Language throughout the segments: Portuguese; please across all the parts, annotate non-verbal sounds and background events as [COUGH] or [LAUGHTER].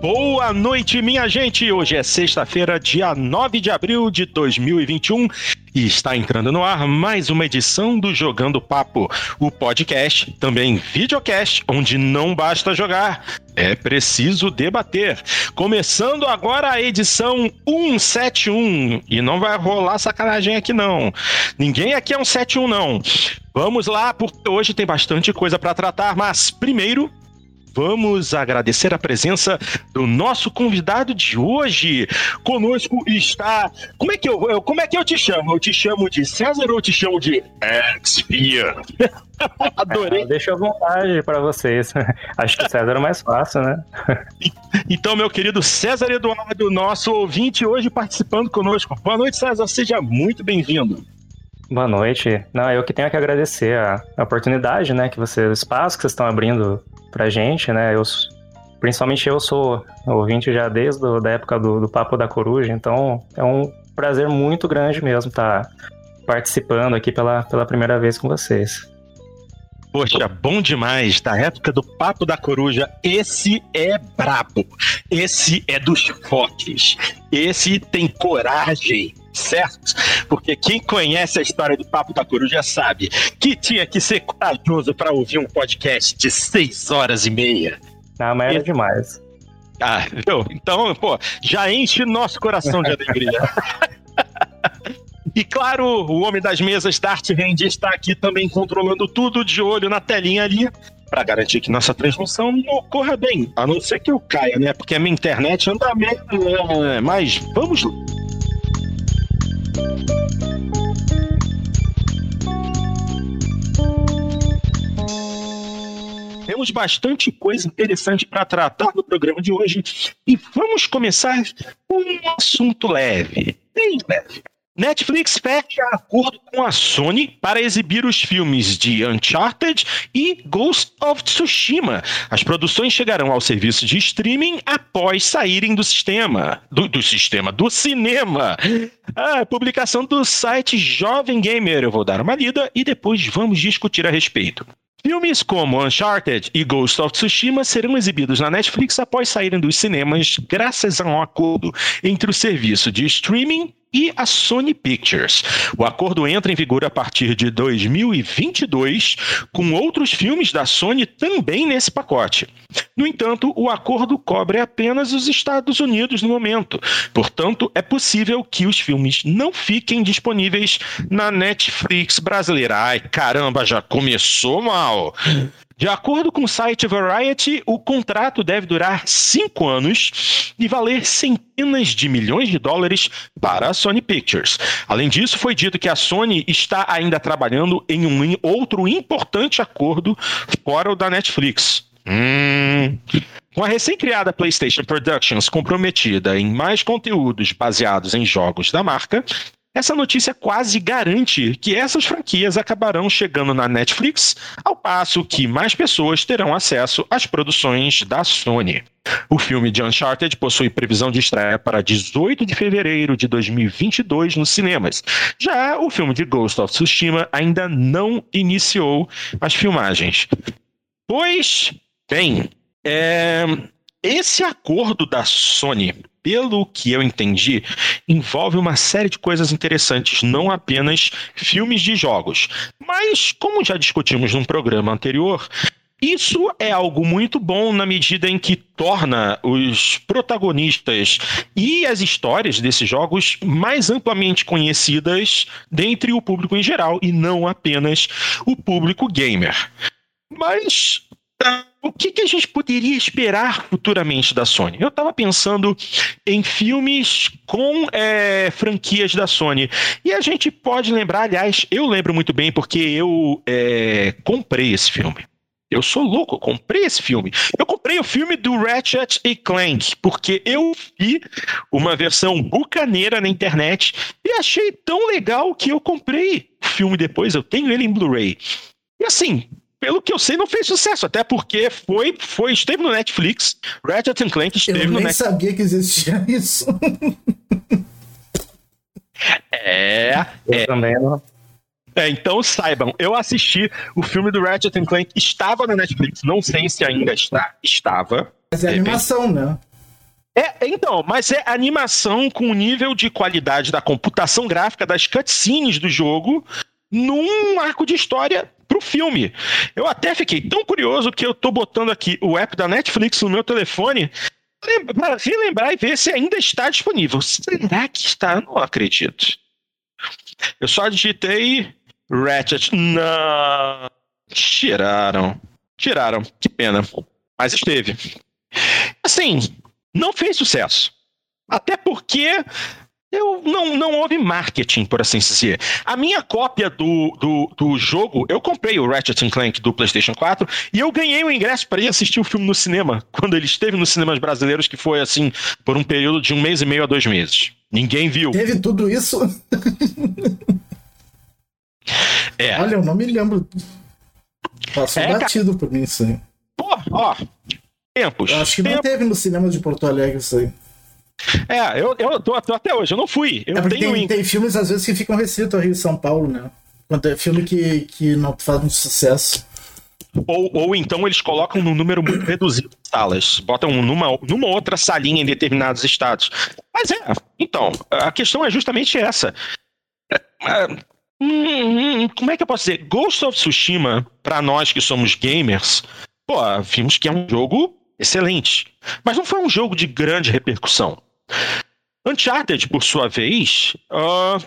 Boa noite, minha gente! Hoje é sexta-feira, dia 9 de abril de 2021 e está entrando no ar mais uma edição do Jogando Papo, o podcast, também videocast, onde não basta jogar, é preciso debater. Começando agora a edição 171 e não vai rolar sacanagem aqui não. Ninguém aqui é um 71 não. Vamos lá, porque hoje tem bastante coisa para tratar, mas primeiro Vamos agradecer a presença do nosso convidado de hoje. Conosco está. Como é que eu, eu como é que eu te chamo? Eu te chamo de César ou eu te chamo de Expia? [LAUGHS] Adorei. É, deixa à vontade para vocês. [LAUGHS] Acho que César é mais fácil, né? então, meu querido César Eduardo, nosso ouvinte, hoje participando conosco. Boa noite, César. Seja muito bem-vindo. Boa noite. Não, eu que tenho que agradecer a, a oportunidade, né, que você, o espaço que vocês estão abrindo pra gente, né? Eu, principalmente eu sou ouvinte já desde a da época do, do Papo da Coruja, então é um prazer muito grande mesmo estar tá participando aqui pela, pela primeira vez com vocês. Poxa, bom demais. Da época do Papo da Coruja, esse é brabo. Esse é dos foques. Esse tem coragem, certo? Porque quem conhece a história do Papo da Coruja sabe que tinha que ser corajoso para ouvir um podcast de seis horas e meia. Ah, mas era demais. Ah, viu? Então, pô, já enche nosso coração de alegria. E claro, o homem das mesas, Dart Hand, está aqui também controlando tudo de olho na telinha ali para garantir que nossa transmissão não ocorra bem, a não ser que eu caia, né? Porque a minha internet anda meio. É, mas vamos lá. Temos bastante coisa interessante para tratar no programa de hoje e vamos começar com um assunto leve, bem leve. Netflix fecha acordo com a Sony para exibir os filmes de Uncharted e Ghost of Tsushima. As produções chegarão ao serviço de streaming após saírem do sistema. Do, do sistema, do cinema. A publicação do site Jovem Gamer. Eu vou dar uma lida e depois vamos discutir a respeito. Filmes como Uncharted e Ghost of Tsushima serão exibidos na Netflix após saírem dos cinemas, graças a um acordo entre o serviço de streaming e a Sony Pictures. O acordo entra em vigor a partir de 2022, com outros filmes da Sony também nesse pacote. No entanto, o acordo cobre apenas os Estados Unidos no momento. Portanto, é possível que os filmes não fiquem disponíveis na Netflix brasileira. Ai, caramba, já começou mal. De acordo com o site Variety, o contrato deve durar cinco anos e valer centenas de milhões de dólares para a Sony Pictures. Além disso, foi dito que a Sony está ainda trabalhando em um outro importante acordo fora o da Netflix. Hum. Com a recém-criada PlayStation Productions comprometida em mais conteúdos baseados em jogos da marca, essa notícia quase garante que essas franquias acabarão chegando na Netflix, ao passo que mais pessoas terão acesso às produções da Sony. O filme de Uncharted possui previsão de estreia para 18 de fevereiro de 2022 nos cinemas. Já o filme de Ghost of Tsushima ainda não iniciou as filmagens. Pois, bem, é... esse acordo da Sony pelo que eu entendi, envolve uma série de coisas interessantes, não apenas filmes de jogos. Mas, como já discutimos num programa anterior, isso é algo muito bom na medida em que torna os protagonistas e as histórias desses jogos mais amplamente conhecidas dentre o público em geral e não apenas o público gamer. Mas o que, que, a gente poderia esperar futuramente da Sony? Eu estava pensando em filmes com é, franquias da Sony. E a gente pode lembrar, aliás, eu lembro muito bem porque eu é, comprei esse filme. Eu sou louco, eu comprei esse filme. Eu comprei o filme do Ratchet e Clank, porque eu vi uma versão bucaneira na internet e achei tão legal que eu comprei o filme depois. Eu tenho ele em Blu-ray. E assim, pelo que eu sei, não fez sucesso, até porque foi, foi esteve no Netflix. Ratchet Clank esteve no Netflix. Eu nem sabia que existia [LAUGHS] isso. é, eu é. também não. É, então saibam, eu assisti o filme do Ratchet Clank, estava na Netflix, não sei se ainda está, estava. Mas é animação, né? É, então, mas é animação com o nível de qualidade da computação gráfica das cutscenes do jogo num arco de história filme. Eu até fiquei tão curioso que eu tô botando aqui o app da Netflix no meu telefone para relembrar e ver se ainda está disponível. Será que está? Não acredito. Eu só digitei Ratchet. Não. Tiraram. Tiraram. Que pena. Mas esteve. Assim, não fez sucesso. Até porque eu não, não houve marketing, por assim dizer. A minha cópia do, do, do jogo, eu comprei o Ratchet Clank do PlayStation 4 e eu ganhei o ingresso para ir assistir o filme no cinema, [LAUGHS] quando ele esteve nos cinemas brasileiros, que foi assim, por um período de um mês e meio a dois meses. Ninguém viu. Teve tudo isso? [LAUGHS] É. Olha, eu não me lembro. Passou É, batido por mim isso aí. Pô, ó. Tempos. Eu acho que não tempos. teve no cinema de Porto Alegre isso aí. É, eu, eu tô, tô até hoje, eu não fui. Eu é tenho tem, tem filmes, às vezes, que ficam restritos ao Rio e São Paulo, né? Quando é filme que, que não faz muito sucesso. Ou, ou então eles colocam num número muito reduzido de salas. Botam numa, numa outra salinha em determinados estados. Mas é, então, a questão é justamente essa. É, é, hum, hum, como é que eu posso dizer? Ghost of Tsushima, pra nós que somos gamers, pô, vimos que é um jogo excelente. Mas não foi um jogo de grande repercussão. Uncharted, por sua vez, ah,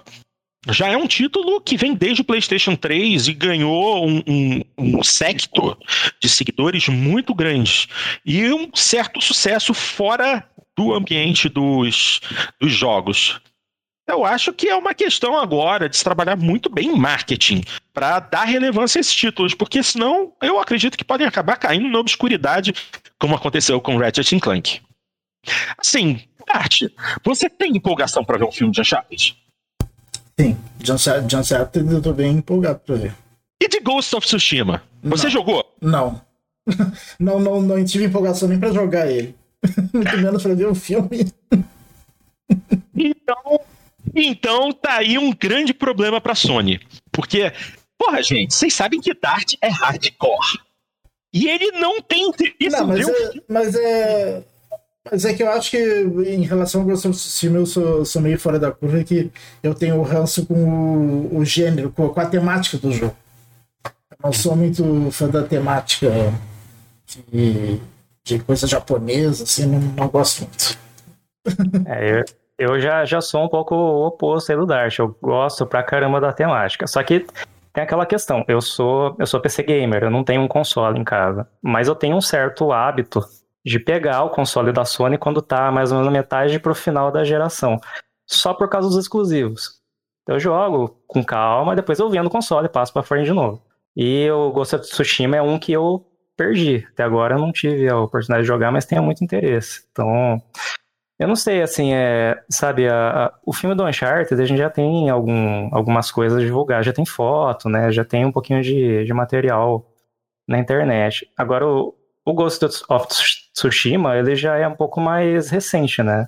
já é um título que vem desde o PlayStation 3 e ganhou um, um, um secto de seguidores muito grande e um certo sucesso fora do ambiente dos, dos jogos. Eu acho que é uma questão agora de se trabalhar muito bem em marketing para dar relevância a esses títulos, porque senão eu acredito que podem acabar caindo na obscuridade, como aconteceu com Ratchet Clank. Assim, Arte, você tem empolgação para ver um filme de Uncharted? Sim, John Satter eu tô bem empolgado pra ver. E de Ghost of Tsushima? Você Não. jogou? Não. [LAUGHS] não, não, não tive empolgação nem pra jogar ele. [LAUGHS] Muito menos pra ver o filme. Então, então tá aí um grande problema pra Sony. Porque, porra, gente, vocês sabem que Dart é hardcore. E ele não tem interesse Não, mas um é, mas é. Mas é que eu acho que em relação ao Ghost of Tsushima eu sou, sou meio fora da curva que eu tenho ranço com o, o gênero, com, com a temática do jogo. Eu não sou muito fã da temática de, de coisa japonesa, assim, não, não gosto muito. É, eu, eu já, já sou um pouco o oposto aí do Dart. Eu gosto pra caramba da temática. Só que tem aquela questão. Eu sou, eu sou PC gamer, eu não tenho um console em casa. Mas eu tenho um certo hábito de pegar o console da Sony quando tá mais ou menos na metade pro final da geração. Só por causa dos exclusivos. Eu jogo com calma, depois eu vendo o console e passo pra frente de novo. E o Ghost of Tsushima é um que eu perdi. Até agora eu não tive a oportunidade de jogar, mas tenho muito interesse. Então, eu não sei, assim, é, sabe, a- a- o filme do Uncharted, a gente já tem algum, algumas coisas a divulgar, já tem foto, né, já tem um pouquinho de, de material na internet. Agora, o, o Ghost of Tsushima, ele já é um pouco mais recente, né?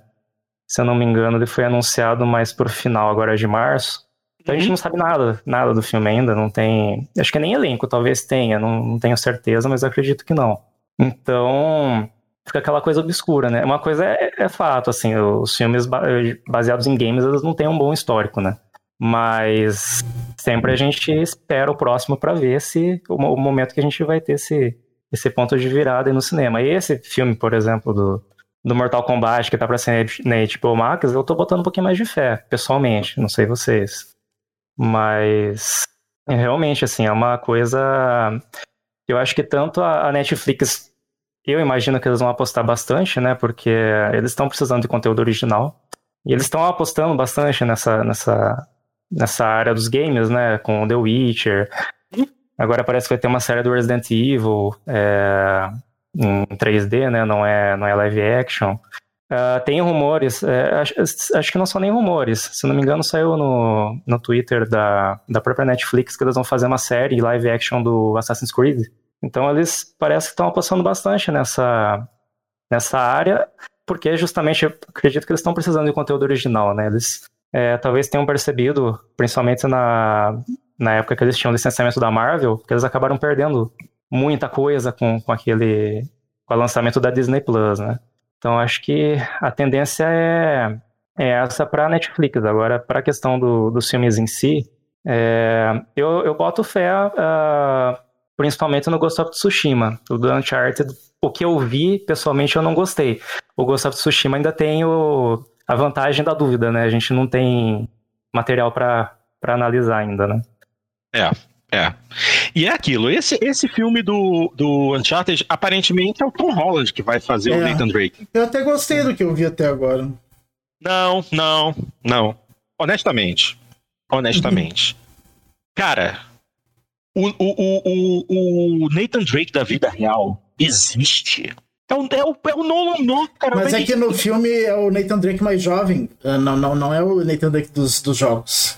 Se eu não me engano, ele foi anunciado mais pro final agora de março. Então a gente não sabe nada, nada do filme ainda, não tem. Acho que nem elenco, talvez tenha, não, não tenho certeza, mas acredito que não. Então, fica aquela coisa obscura, né? Uma coisa é, é fato, assim, os filmes ba- baseados em games, eles não têm um bom histórico, né? Mas sempre a gente espera o próximo pra ver se o, o momento que a gente vai ter esse, esse ponto de virada no cinema. E esse filme, por exemplo, do, do Mortal Kombat, que tá pra ser na HBO Max, eu tô botando um pouquinho mais de fé, pessoalmente, não sei vocês. Mas realmente, assim, é uma coisa. Eu acho que tanto a a Netflix, eu imagino que eles vão apostar bastante, né? Porque eles estão precisando de conteúdo original. E eles estão apostando bastante nessa, nessa, nessa área dos games, né? Com The Witcher. Agora parece que vai ter uma série do Resident Evil é, em 3D, né? Não é, não é live action. Ah, tem rumores, é, acho, acho que não são nem rumores. Se não me engano, saiu no, no Twitter da, da própria Netflix que eles vão fazer uma série live action do Assassin's Creed. Então eles parece que estão apostando bastante nessa, nessa área, porque justamente eu acredito que eles estão precisando de conteúdo original, né? Eles é, talvez tenham percebido, principalmente na, na época que eles tinham licenciamento da Marvel, que eles acabaram perdendo muita coisa com, com aquele com o lançamento da Disney Plus, né? Então acho que a tendência é, é essa para Netflix. Agora, para a questão do, dos filmes em si, é, eu, eu boto fé uh, principalmente no Ghost of Tsushima. O do Uncharted, o que eu vi, pessoalmente, eu não gostei. O Ghost of Tsushima ainda tem o, a vantagem da dúvida, né? A gente não tem material para analisar ainda, né? É, é. E é aquilo, esse, esse filme do, do Uncharted, aparentemente é o Tom Holland que vai fazer é. o Nathan Drake. Eu até gostei do que eu vi até agora. Não, não, não. Honestamente. Honestamente. [LAUGHS] Cara, o, o, o, o, Nathan Drake da vida real existe. É o, é o, é o Nolan North, cara. Mas é que no filme é o Nathan Drake mais jovem. Ah, não, não, não é o Nathan Drake dos, dos jogos.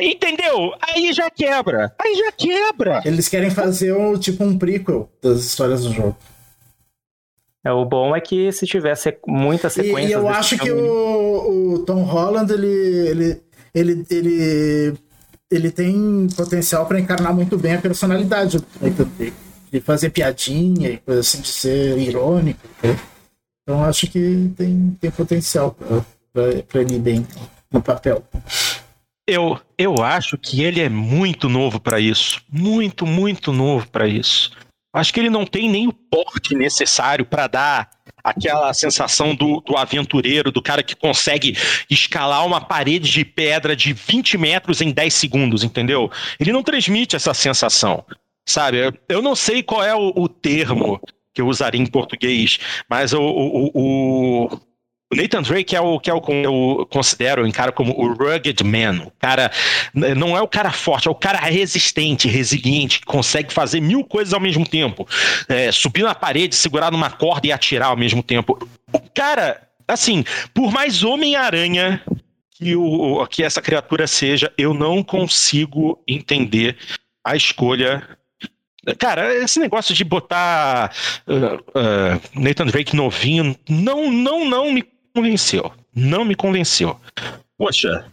Entendeu? Aí já quebra. Aí já quebra. Eles querem fazer um, tipo um prequel das histórias do jogo. É, o bom é que se tivesse muita sequência. E, e eu acho filme... que o, o, Tom Holland, ele, ele, ele, ele, ele tem potencial para encarnar muito bem a personalidade de fazer piadinha e coisa assim, de ser irônico. Né? Então acho que tem, tem potencial para ele ir bem no papel. Eu, eu acho que ele é muito novo para isso. Muito, muito novo para isso. Acho que ele não tem nem o porte necessário para dar aquela sensação do, do aventureiro, do cara que consegue escalar uma parede de pedra de 20 metros em 10 segundos, entendeu? Ele não transmite essa sensação, sabe? Eu não sei qual é o, o termo que eu usaria em português, mas o, o, o, o Nathan Drake é o que é eu considero, encaro como o rugged man. O cara não é o cara forte, é o cara resistente, resiliente, que consegue fazer mil coisas ao mesmo tempo. É, subir na parede, segurar numa corda e atirar ao mesmo tempo. O cara, assim, por mais Homem-Aranha que, que essa criatura seja, eu não consigo entender a escolha Cara, esse negócio de botar uh, uh, Nathan Drake novinho não, não, não me convenceu. Não me convenceu. Poxa,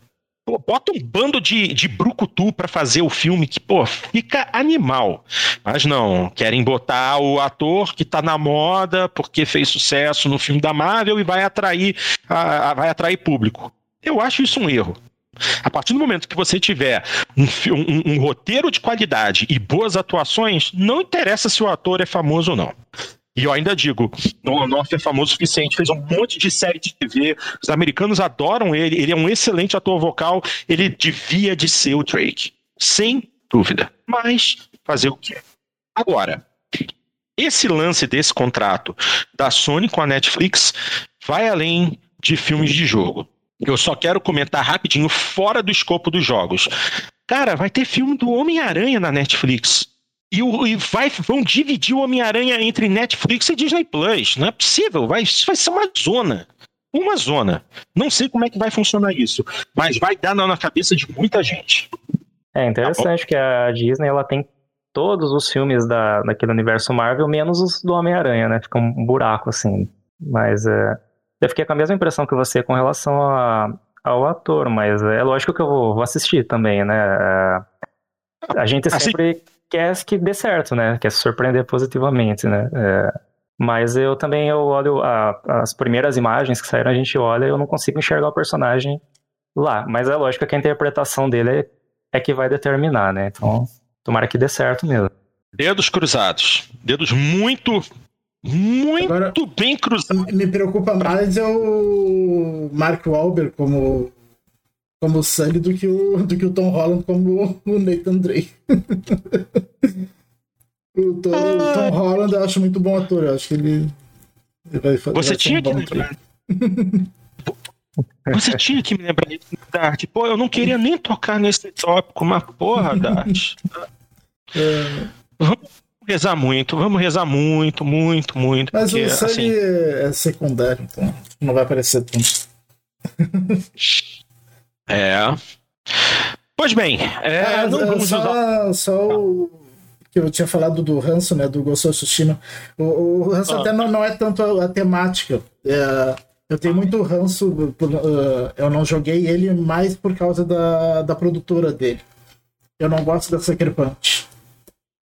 bota um bando de, de brucutu para fazer o filme que, pô, fica animal. Mas não, querem botar o ator que tá na moda porque fez sucesso no filme da Marvel e vai atrair, a, a, vai atrair público. Eu acho isso um erro. A partir do momento que você tiver um, um, um, roteiro de qualidade e boas atuações, não interessa se o ator é famoso ou não. E eu ainda digo, North é famoso o suficiente, fez um monte de série de TV, os americanos adoram ele, ele é um excelente ator vocal, ele devia de ser o Drake, sem dúvida. Mas fazer o quê? Agora, esse lance desse contrato da Sony com a Netflix vai além de filmes de jogo. Eu só quero comentar rapidinho, fora do escopo dos jogos. Cara, vai ter filme do Homem-Aranha na Netflix. E, o, e vai, vão dividir o Homem-Aranha entre Netflix e Disney Plus. Não é possível, vai, vai ser uma zona. Uma zona. Não sei como é que vai funcionar isso, mas vai dar na cabeça de muita gente. É interessante tá que a Disney ela tem todos os filmes da, daquele universo Marvel, menos os do Homem-Aranha, né? Fica um buraco assim. Mas é, eu fiquei com a mesma impressão que você com relação a, ao ator, mas é lógico que eu vou, vou assistir também, né? É, a gente sempre quer que dê certo, né? Quer se surpreender positivamente, né? É, mas eu também eu olho a, as primeiras imagens que saíram, a gente olha e eu não consigo enxergar o personagem lá. Mas é lógico que a interpretação dele é, é que vai determinar, né? Então, tomara que dê certo mesmo. Dedos cruzados. Dedos muito, muito Agora, bem cruzados. Me preocupa mais é o Mark Wahlberg como como o Sully do que o, do que o Tom Holland como o Nathan Drake. [LAUGHS] o, Tom, ah. o Tom Holland eu acho muito bom ator, eu acho que ele, ele vai fazer. Você tinha um que lembrar. Você tinha que me lembrar isso, Dart. Pô, eu não queria nem tocar nesse tópico, mas porra, Dart. [LAUGHS] É... Vamos rezar muito, vamos rezar muito, muito, muito. Mas porque, o Sully assim... é secundário, então não vai aparecer tanto. É. Pois bem, é, ah, não vamos só, usar... só o que eu tinha falado do Hanson, né, do Ghost of Tsushima. O, o Hanson ah. até não, não é tanto a, a temática. É, eu tenho muito ranço, uh, eu não joguei ele mais por causa da, da produtora dele. Eu não gosto da Sucker Punch.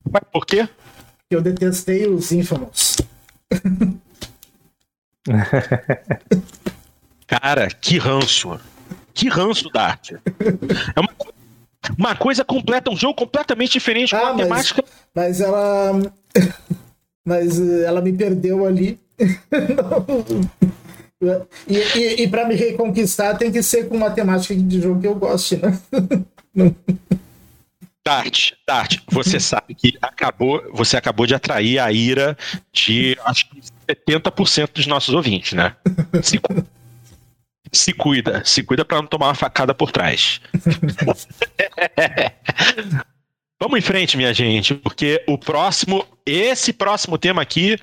Mas por quê? Eu detestei os Infamous. [LAUGHS] Cara, que ranço. Que ranço, Dart. É uma, uma coisa completa, um jogo completamente diferente ah, com a mas, temática. Mas ela. [LAUGHS] Mas ela me perdeu ali. [LAUGHS] e, e, e para me reconquistar tem que ser com uma temática de jogo que eu goste, né? [LAUGHS] Dart, Dart, você sabe que acabou, você acabou de atrair a ira de acho que 70% dos nossos ouvintes, né? Se, se cuida, se cuida para não tomar uma facada por trás. [LAUGHS] Vamos em frente, minha gente, porque o próximo, esse próximo tema aqui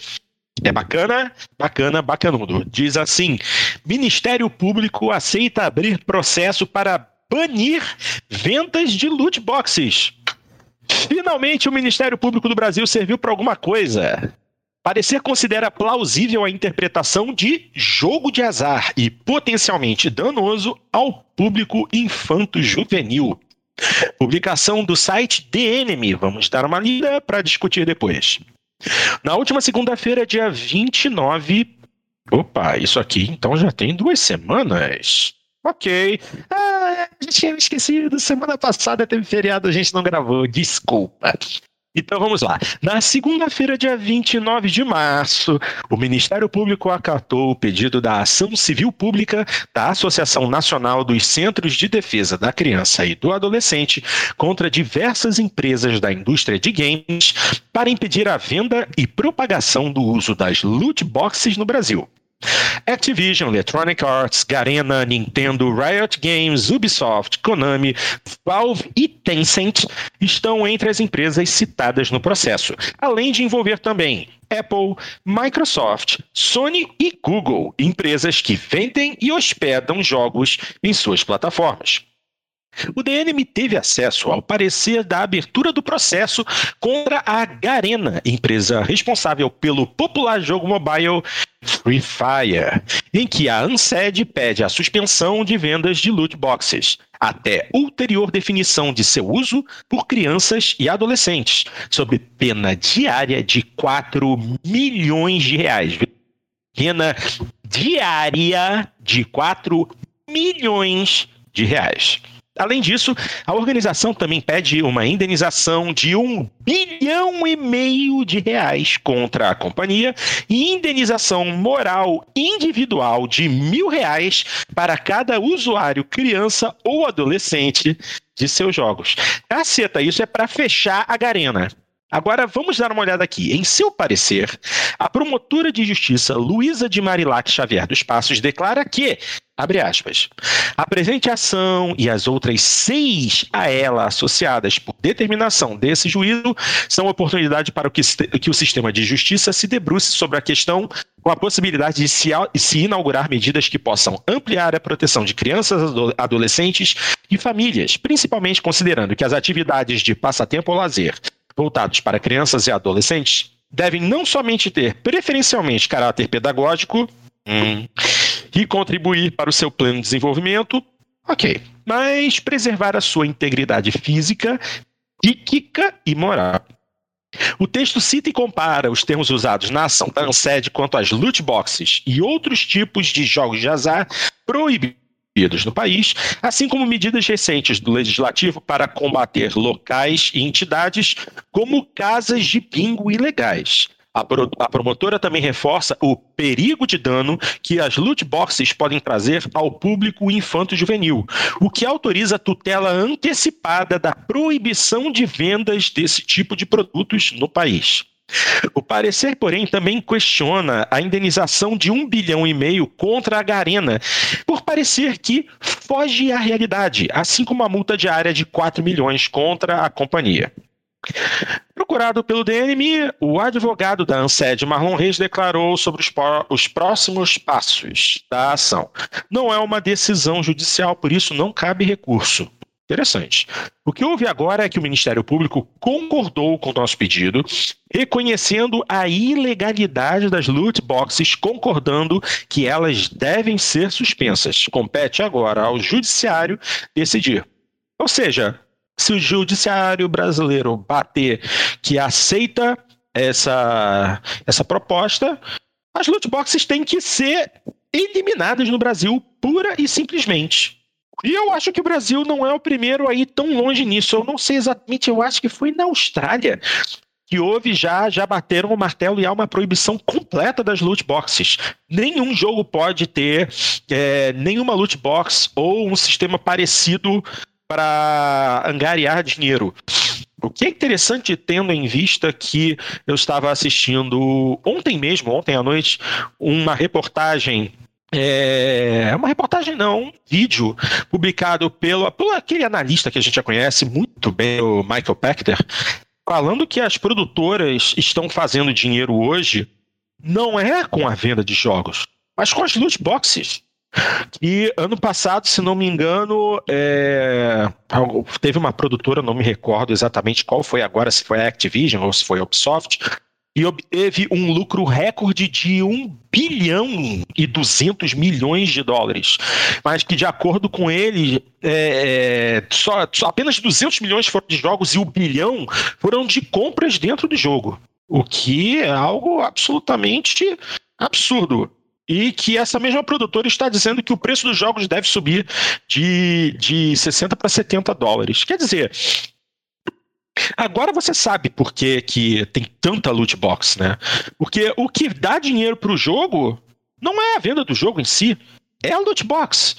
é bacana, bacana, bacanudo. Diz assim: Ministério Público aceita abrir processo para banir vendas de loot boxes. Finalmente, o Ministério Público do Brasil serviu para alguma coisa. Parecer considera plausível a interpretação de jogo de azar e potencialmente danoso ao público infanto-juvenil. Publicação do site The Enemy. Vamos dar uma lida para discutir depois. Na última segunda-feira, dia 29. Opa, isso aqui então já tem duas semanas. Ok. Ah, a gente tinha esquecido. Semana passada teve feriado, a gente não gravou. Desculpa. Então vamos lá. Na segunda-feira, dia 29 de março, o Ministério Público acatou o pedido da Ação Civil Pública da Associação Nacional dos Centros de Defesa da Criança e do Adolescente contra diversas empresas da indústria de games para impedir a venda e propagação do uso das loot boxes no Brasil. Activision, Electronic Arts, Garena, Nintendo, Riot Games, Ubisoft, Konami, Valve e Tencent estão entre as empresas citadas no processo, além de envolver também Apple, Microsoft, Sony e Google, empresas que vendem e hospedam jogos em suas plataformas. O DNM teve acesso ao parecer da abertura do processo contra a Garena, empresa responsável pelo popular jogo mobile Free Fire, em que a ANSED pede a suspensão de vendas de loot boxes, até ulterior definição de seu uso por crianças e adolescentes, sob pena diária de 4 milhões de reais. Pena diária de 4 milhões de reais. Além disso, a organização também pede uma indenização de um bilhão e meio de reais contra a companhia e indenização moral individual de mil reais para cada usuário, criança ou adolescente de seus jogos. Caceta, isso é para fechar a Garena. Agora vamos dar uma olhada aqui. Em seu parecer, a promotora de justiça Luísa de Marilac Xavier dos Passos declara que, abre aspas, a presente ação e as outras seis a ela associadas por determinação desse juízo são oportunidade para que, o sistema de justiça se debruce sobre a questão com a possibilidade de se inaugurar medidas que possam ampliar a proteção de crianças, adolescentes e famílias, principalmente considerando que as atividades de passatempo ou lazer voltados para crianças e adolescentes devem não somente ter preferencialmente caráter pedagógico hum, e contribuir para o seu pleno desenvolvimento, ok, mas preservar a sua integridade física, psíquica e moral. O texto cita e compara os termos usados na ação da ANSED quanto às loot boxes e outros tipos de jogos de azar proibidos no país, assim como medidas recentes do Legislativo para combater locais e entidades como casas de bingo ilegais. A, pro, a promotora também reforça o perigo de dano que as loot boxes podem trazer ao público infanto-juvenil, o que autoriza a tutela antecipada da proibição de vendas desse tipo de produtos no país. O parecer, porém, também questiona a indenização de um bilhão e meio contra a Garena, por parecer que foge à realidade, assim como a multa diária de 4 milhões contra a companhia. Procurado pelo DNM, o advogado da ANSED, Marlon Reis, declarou sobre os, os, próximos passos da ação. Não é uma decisão judicial, por isso não cabe recurso. Interessante. O que houve agora é que o Ministério Público concordou com o nosso pedido, reconhecendo a ilegalidade das loot boxes, concordando que elas devem ser suspensas. Compete agora ao Judiciário decidir. Ou seja, se o Judiciário brasileiro bater que aceita essa, essa proposta, as loot boxes têm que ser eliminadas no Brasil pura e simplesmente. E eu acho que o Brasil não é o primeiro a ir tão longe nisso. Eu não sei exatamente, eu acho que foi na Austrália que houve já, já bateram o martelo e há uma proibição completa das loot boxes. Nenhum jogo pode ter é, nenhuma loot box ou um sistema parecido para angariar dinheiro. O que é interessante, tendo em vista que eu estava assistindo ontem mesmo, ontem à noite, uma reportagem é uma reportagem, não, um vídeo publicado pelo, pelo aquele analista que a gente já conhece muito bem, o Michael Pachter, falando que as produtoras estão fazendo dinheiro hoje não é com a venda de jogos, mas com as loot boxes. E ano passado, se não me engano, é... teve uma produtora, não me recordo exatamente qual foi agora, se foi a Activision ou se foi a Ubisoft, e obteve um lucro recorde de 1 bilhão e 200 milhões de dólares. Mas que, de acordo com ele, é, é, só, só, apenas 200 milhões foram de jogos e o bilhão foram de compras dentro do jogo. O que é algo absolutamente absurdo. E que essa mesma produtora está dizendo que o preço dos jogos deve subir de, de 60 para 70 dólares. Quer dizer, Agora você sabe por que, que tem tanta loot box, né? Porque o que dá dinheiro pro jogo não é a venda do jogo em si, é a loot box.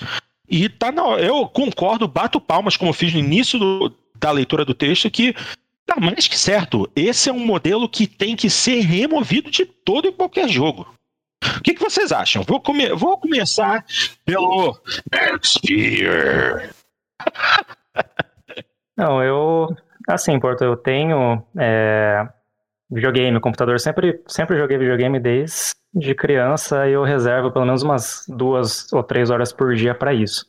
E tá na, eu concordo, bato palmas, como eu fiz no início do, da leitura do texto, que tá mais que certo. Esse é um modelo que tem que ser removido de todo e qualquer jogo. O que, que vocês acham? Vou, come vou começar pelo Sphere. Não, eu Assim, Porto, eu tenho é, videogame, computador. Sempre, sempre joguei videogame desde criança e eu reservo pelo menos umas duas ou três horas por dia para isso.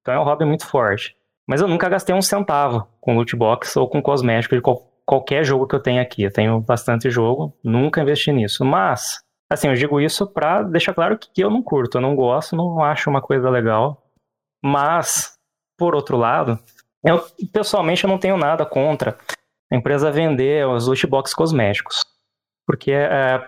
Então é um hobby muito forte. Mas eu nunca gastei um centavo com loot box ou com cosmético de qual, qualquer jogo que eu tenho aqui. Eu tenho bastante jogo, nunca investi nisso. Mas, assim, eu digo isso pra deixar claro que eu não curto, eu não gosto, não acho uma coisa legal. Mas, por outro lado, eu, pessoalmente, eu não tenho nada contra a empresa vender os loot box cosméticos. Porque é,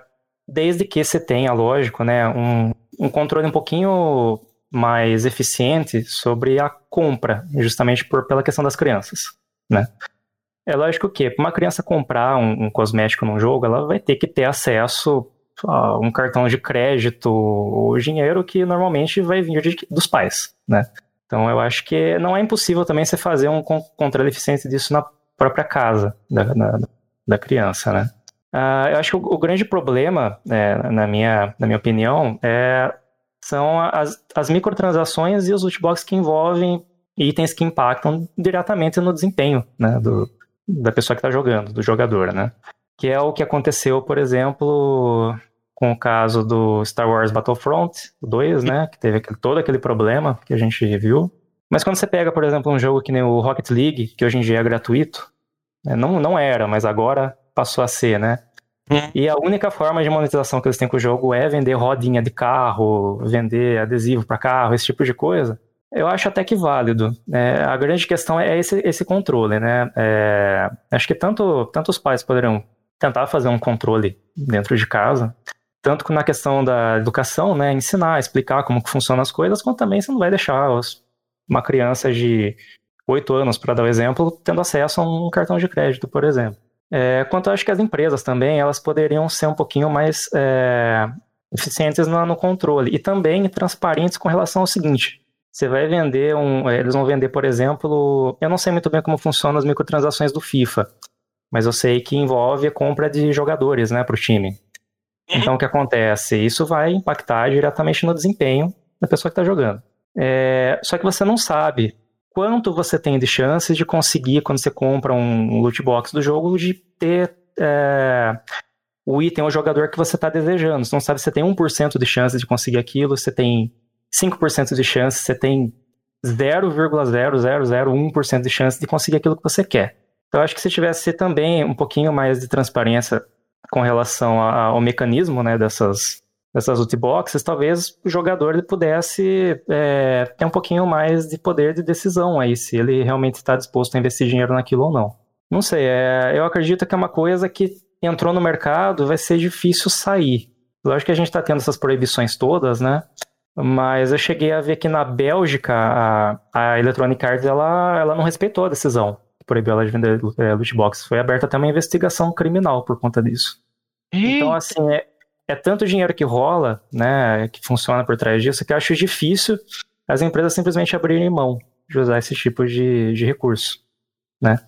desde que você tenha, lógico, né, um, um controle um pouquinho mais eficiente sobre a compra, justamente por, pela questão das crianças, né? É lógico que para uma criança comprar um, um, cosmético num jogo, ela vai ter que ter acesso a um cartão de crédito ou dinheiro que normalmente vai vir de, dos pais, né? Então eu acho que não é impossível também você fazer um controle eficiente disso na própria casa da, da, da criança, né? Uh, eu acho que o, o grande problema, é, na, minha, na minha opinião, é, são as, as microtransações e os lootbox que envolvem itens que impactam diretamente no desempenho né, do, da pessoa que está jogando, do jogador, né? Que é o que aconteceu, por exemplo, com o caso do Star Wars Battlefront 2, né? Que teve aquele, todo aquele problema que a gente viu. Mas quando você pega, por exemplo, um jogo que nem o Rocket League, que hoje em dia é gratuito, né, não, não era, mas agora passou a ser, né? Hum. E a única forma de monetização que eles têm com o jogo é vender rodinha de carro, vender adesivo para carro, esse tipo de coisa. Eu acho até que válido. É, a grande questão é esse, esse controle, né? É, acho que tanto, tanto os pais poderão tentar fazer um controle dentro de casa, tanto na questão da educação, né, ensinar, explicar como que funcionam as coisas, quanto também você não vai deixar uma criança de 8 anos, para dar o um exemplo, tendo acesso a um cartão de crédito, por exemplo. É, quanto acho que as empresas também, elas poderiam ser um pouquinho mais é, eficientes no, no, controle e também transparentes com relação ao seguinte, você vai vender um, eles vão vender, por exemplo, eu não sei muito bem como funcionam as microtransações do FIFA, mas eu sei que envolve a compra de jogadores, né, para o time. Então, o que acontece? Isso vai impactar diretamente no desempenho da pessoa que está jogando. É, só que você não sabe quanto você tem de chances de conseguir, quando você compra um loot box do jogo, de ter é, o item ou jogador que você está desejando. Você não sabe se você tem 1% de chance de conseguir aquilo, você tem 5% de chance, você tem 0,0001% de chance de conseguir aquilo que você quer. Então, acho que se tivesse também um pouquinho mais de transparência com relação ao mecanismo né, dessas, dessas loot boxes, talvez o jogador pudesse é, ter um pouquinho mais de poder de decisão aí, se ele realmente está disposto a investir dinheiro naquilo ou não. Não sei, é, eu acredito que é uma coisa que entrou no mercado, vai ser difícil sair. Lógico que a gente está tendo essas proibições todas, né? Mas eu cheguei a ver que na Bélgica a, a Electronic Arts ela, ela não respeitou a decisão proibiu ela de vender é, loot box. Foi aberta até uma investigação criminal por conta disso. Eita. Então, assim, é, é tanto dinheiro que rola, né, que funciona por trás disso, que eu acho difícil as empresas simplesmente abrirem mão de usar esse tipo de, de recurso, né?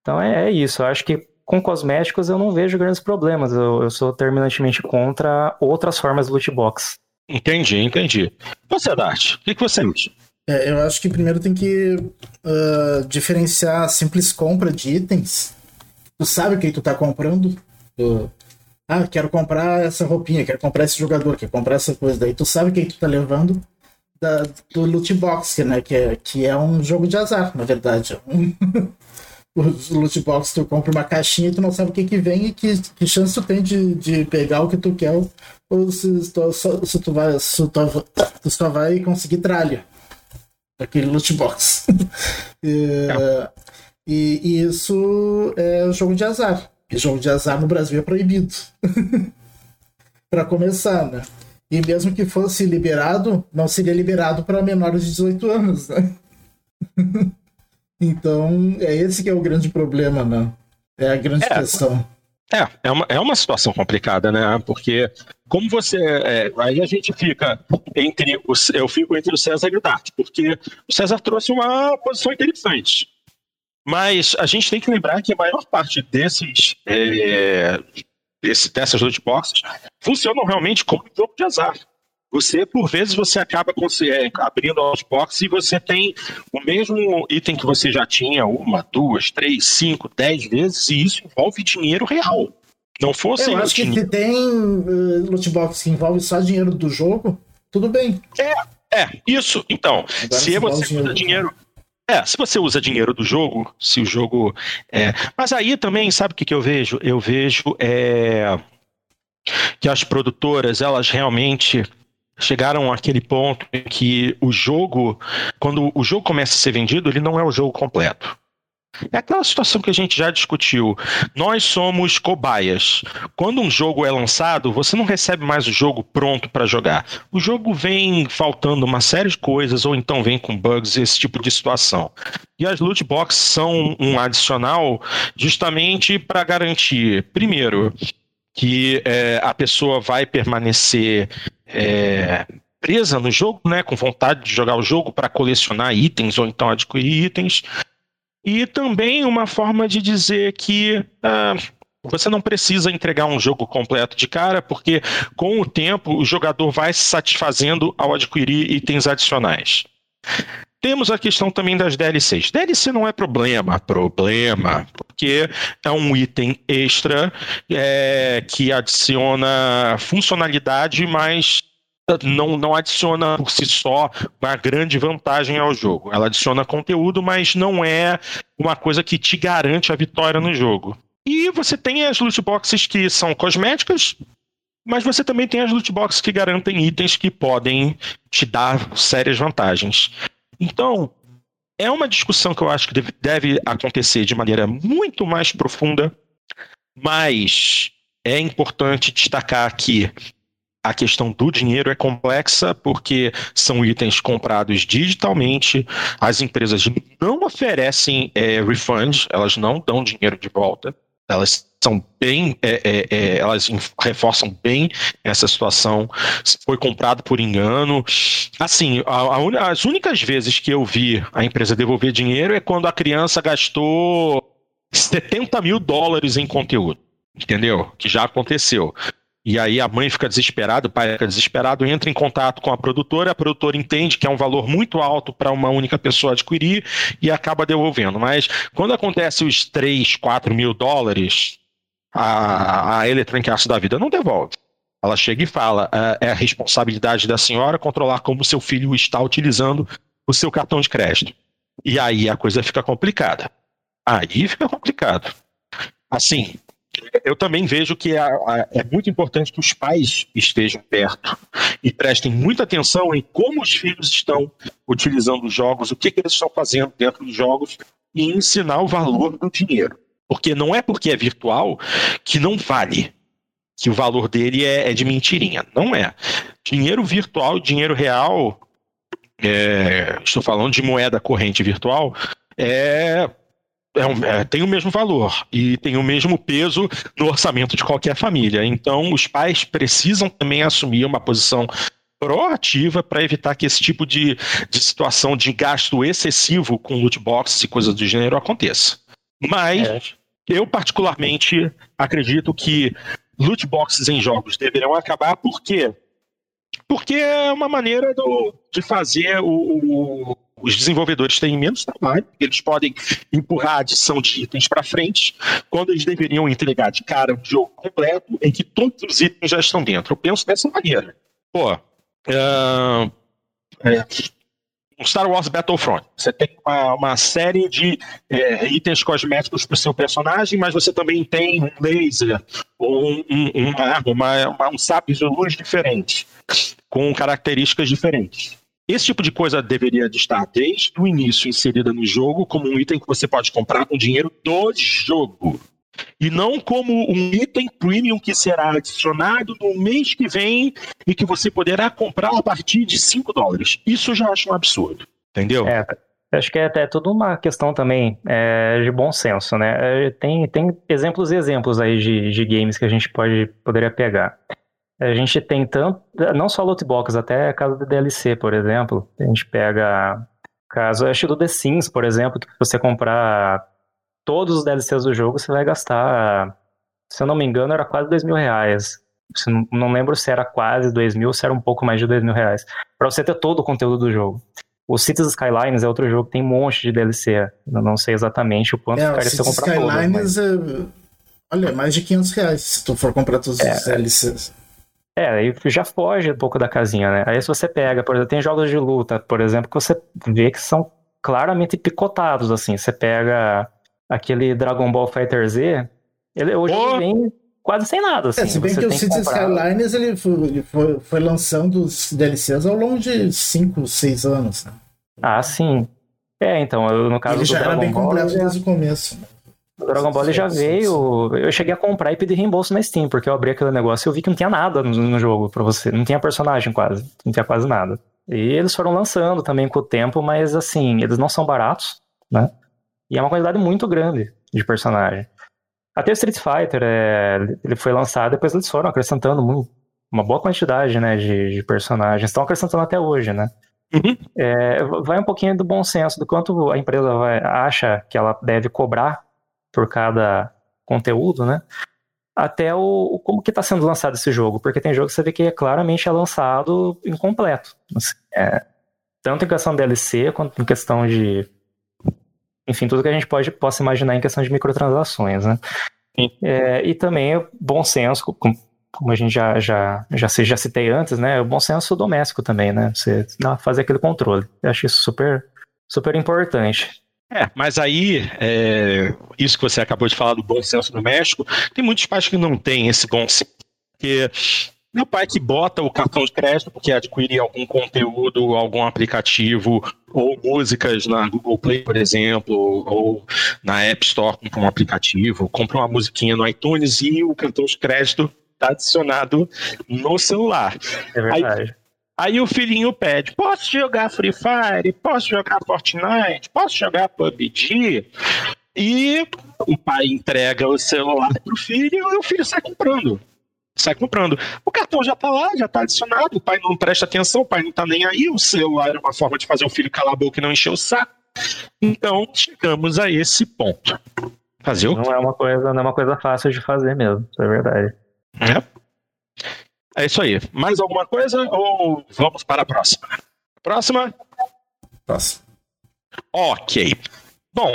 Então é, é isso. Eu acho que com cosméticos eu não vejo grandes problemas. Eu, eu sou terminantemente contra outras formas de loot box. Entendi, entendi. Você, Dart, o que, que você acha? É, eu acho que primeiro tem que uh, diferenciar a simples compra de itens. Tu sabe o que tu tá comprando? Ah, quero comprar essa roupinha, quero comprar esse jogador, quero comprar essa coisa. Daí tu sabe o que tu tá levando da, do loot box, né? Que é, que é um jogo de azar, na verdade. [LAUGHS] Os loot box, tu compra uma caixinha e tu não sabe o que que vem e que, que chance tu tem de, de pegar o que tu quer ou se tu, se tu vai se tu, tu só vai conseguir tralha daquele loot box. e, [LAUGHS] é. e, e, isso é jogo de azar. E jogo de azar no Brasil é proibido. [LAUGHS] para começar, né? E mesmo que fosse liberado, não seria liberado para menores de 18 anos, né? [LAUGHS] então, é esse que é o grande problema, né? É a grande é, questão. É, é uma, é uma situação complicada, né? Porque como você. É, aí a gente fica entre. O, eu fico entre o César e o Dart, porque o César trouxe uma posição interessante. Mas a gente tem que lembrar que a maior parte desses é, esse, dessas loot boxes funcionam realmente como um jogo de azar. Você, por vezes, você acaba é, abrindo a box e você tem o mesmo item que você já tinha uma, duas, três, cinco, dez vezes, e isso envolve dinheiro real. Não fosse. Eu acho que se tem uh, loot box que envolve só dinheiro do jogo, tudo bem. É, é, isso. Então, Agora se você usa dinheiro. É, se você usa dinheiro do jogo, se o jogo. É... Mas aí também, sabe o que, que eu vejo? Eu vejo é... que as produtoras, elas realmente chegaram àquele ponto em que o jogo, quando o jogo começa a ser vendido, ele não é o jogo completo. É aquela situação que a gente já discutiu. Nós somos cobaias. Quando um jogo é lançado, você não recebe mais o jogo pronto para jogar. O jogo vem faltando uma série de coisas, ou então vem com bugs, esse tipo de situação. E as loot boxes são um adicional justamente para garantir, primeiro, que é, a pessoa vai permanecer é, presa no jogo, né, com vontade de jogar o jogo para colecionar itens ou então adquirir itens. E também uma forma de dizer que ah, você não precisa entregar um jogo completo de cara, porque com o tempo o jogador vai se satisfazendo ao adquirir itens adicionais. Temos a questão também das DLCs. DLC não é problema, problema, porque é um item extra é, que adiciona funcionalidade, mas não, não adiciona por si só uma grande vantagem ao jogo. Ela adiciona conteúdo, mas não é uma coisa que te garante a vitória no jogo. E você tem as loot boxes que são cosméticas, mas você também tem as loot boxes que garantem itens que podem te dar sérias vantagens. Então, é uma discussão que eu acho que deve, deve acontecer de maneira muito mais profunda, mas é importante destacar que a questão do dinheiro é complexa porque são itens comprados digitalmente, as empresas não oferecem é, refund, elas não dão dinheiro de volta, elas são bem, é, é, é elas reforçam bem essa situação. Foi comprado por engano. Assim, a, a, as únicas vezes que eu vi a empresa devolver dinheiro é quando a criança gastou 70 mil dólares em conteúdo entendeu? Que já aconteceu. E aí a mãe fica desesperada, o pai fica desesperado, entra em contato com a produtora, a produtora entende que é um valor muito alto para uma única pessoa adquirir e acaba devolvendo. Mas quando acontece os 3, 4 mil dólares, a, a Electronic Arts da vida não devolve. Ela chega e fala: é, é a responsabilidade da senhora controlar como seu filho está utilizando o seu cartão de crédito. E aí a coisa fica complicada. Aí fica complicado. Assim, eu também vejo que é, é, muito importante que os pais estejam perto e prestem muita atenção em como os filhos estão utilizando os jogos, o que, que eles estão fazendo dentro dos jogos e ensinar o valor do dinheiro. Porque não é porque é virtual que não vale. que o valor dele é, é de mentirinha. Não é. Dinheiro virtual, dinheiro real, é, estou falando de moeda corrente virtual, é, é, um, é, tem o mesmo valor e tem o mesmo peso no orçamento de qualquer família. Então, os pais precisam também assumir uma posição proativa para evitar que esse tipo de, de situação de gasto excessivo com loot boxes e coisas do gênero aconteça. Mas é. eu, particularmente, acredito que loot boxes em jogos deverão acabar porque porque é uma maneira do, de fazer o, o, os desenvolvedores terem menos trabalho, eles podem empurrar a adição de itens para frente, quando eles deveriam entregar de cara um jogo completo em que todos os itens já estão dentro. Eu penso dessa maneira. Pô, uh, é, um Star Wars Battlefront. Você tem uma, uma série de é, itens cosméticos para o seu personagem, mas você também tem um laser, ou um, um, uma arma, uma, uma, um sabre de luz diferente, com características diferentes. Esse tipo de coisa deveria estar desde o início inserida no jogo como um item que você pode comprar com dinheiro do jogo e não como um item premium que será adicionado no mês que vem e que você poderá comprar a partir de 5 dólares. Isso eu já acho um absurdo, entendeu? É, acho que é até tudo uma questão também é, de bom senso, né? É, tem, tem exemplos e exemplos aí de, de games que a gente pode, poderia pegar. A gente tem tanto, não só loot box, até caso de DLC, por exemplo. A gente pega caso, acho do The Sims, por exemplo, que você comprar todos os DLCs do jogo, você vai gastar, se eu não me engano, era quase dois mil reais. Não lembro se era quase dois mil, se era um pouco mais de dois mil reais. Pra você ter todo o conteúdo do jogo. O Cities Skylines é outro jogo que tem um monte de DLC. Eu não sei exatamente o quanto é, ficaria se eu comprar Skylines todos, mas... é... Olha, mais de 500 reais se tu for comprar todos é, os DLCs. É, aí já foge um pouco da casinha, né? Aí se você pega, por exemplo, tem jogos de luta, por exemplo, que você vê que são claramente picotados, assim. Você pega aquele Dragon Ball Fighter Z, ele hoje oh. vem quase sem nada. Assim. É, se bem Você que o Cities Skylines ele foi, ele foi, foi, lançando os DLCs ao longo de 5, 6 anos. Né? Ah, sim. É, então, eu, no caso ele do já Dragon era bem Ball, completo já... desde o começo. Né? O Dragon Ball já veio. Eu cheguei a comprar e pedir reembolso na Steam, porque eu abri aquele negócio e eu vi que não tinha nada no, no jogo pra você. Não tinha personagem quase. Não tinha quase nada. E eles foram lançando também com o tempo, mas assim, eles não são baratos, né? E é uma quantidade muito grande de personagem. Até o Street Fighter, é, ele foi lançado, depois eles foram acrescentando muito, uma boa quantidade né, de, de personagens. Estão acrescentando até hoje, né? Uhum. É, vai um pouquinho do bom senso, do quanto a empresa vai, acha que ela deve cobrar por cada conteúdo, né? Até o, como que está sendo lançado esse jogo, porque tem jogo que você vê que é claramente é lançado incompleto. Assim, é, tanto em questão de DLC quanto em questão de enfim, tudo que a gente pode, possa imaginar em questão de microtransações, né? É, e também bom senso, como, a gente já, já, já, já citei antes, né? O bom senso doméstico também, né? Você fazer aquele controle. Eu acho isso super, super importante. É, mas aí, é, isso que você acabou de falar do bom senso doméstico, tem muitos pais que não têm esse bom senso. Porque meu pai que bota o cartão de crédito porque adquire algum conteúdo, algum aplicativo, ou músicas na Google Play, por exemplo, ou na App Store compra um aplicativo, compra uma musiquinha no iTunes e o cartão de crédito está adicionado no celular. É verdade. Aí, aí o filhinho pede: posso jogar Free Fire? Posso jogar Fortnite? Posso jogar PUBG? E o pai entrega o celular pro filho e o filho sai comprando sai comprando. O cartão já está lá, já está adicionado, o pai não presta atenção, o pai não está nem aí, o celular é uma forma de fazer o filho calar a boca e não encher o saco. Então, chegamos a esse ponto. Fazer o Não é uma coisa, não é uma coisa fácil de fazer mesmo, isso é verdade. É. É isso aí. Mais alguma coisa ou vamos para a próxima? Próxima? Próxima. Ok. Bom,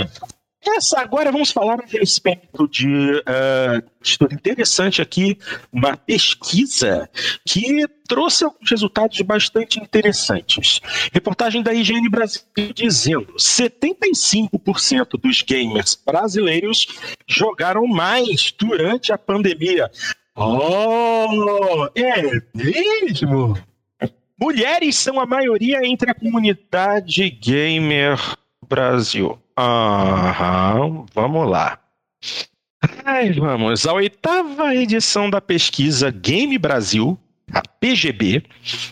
essa agora vamos falar a respeito de uh, estudo interessante aqui, uma pesquisa que trouxe alguns resultados bastante interessantes. Reportagem da IGN Brasil dizendo 75% dos gamers brasileiros jogaram mais durante a pandemia. Oh, é mesmo? Mulheres são a maioria entre a comunidade gamer Brasil. Aham, vamos lá. Mas vamos, a oitava edição da pesquisa Game Brasil, a PGB,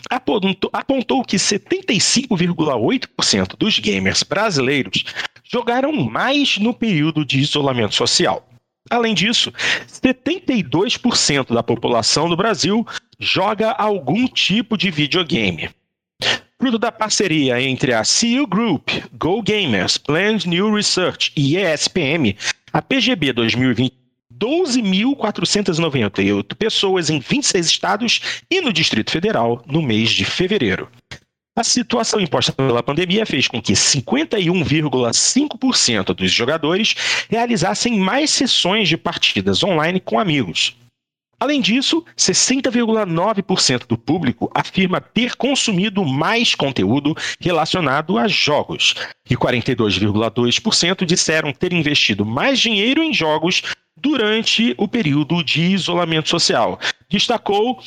apontou, apontou que 75,8% dos gamers brasileiros jogaram mais no período de isolamento social. Além disso, 72% da população do Brasil joga algum tipo de videogame. Fruto da parceria entre a CU Group, Go Gamers, Planned New Research e ESPM, a PGB 2020 12.498 pessoas em 26 estados e no Distrito Federal no mês de fevereiro. A situação imposta pela pandemia fez com que 51,5% dos jogadores realizassem mais sessões de partidas online com amigos. Além disso, 60,9% do público afirma ter consumido mais conteúdo relacionado a jogos, e 42,2% disseram ter investido mais dinheiro em jogos durante o período de isolamento social. Destacou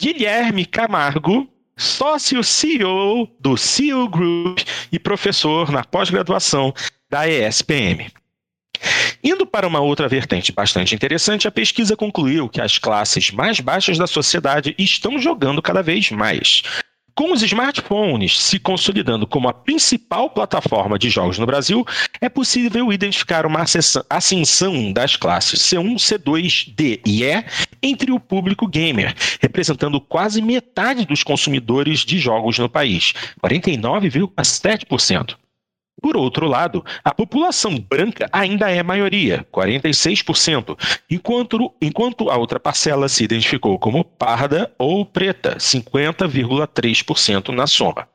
Guilherme Camargo, sócio CEO do CEO Group e professor na pós-graduação da ESPM. Indo para uma outra vertente bastante interessante, a pesquisa concluiu que as classes mais baixas da sociedade estão jogando cada vez mais. Com os smartphones se consolidando como a principal plataforma de jogos no Brasil, é possível identificar uma ascensão das classes C1, C2, D e E entre o público gamer, representando quase metade dos consumidores de jogos no país, 49,7%. Por outro lado, a população branca ainda é maioria, 46%, enquanto, enquanto a outra parcela se identificou como parda ou preta, 50,3% na soma.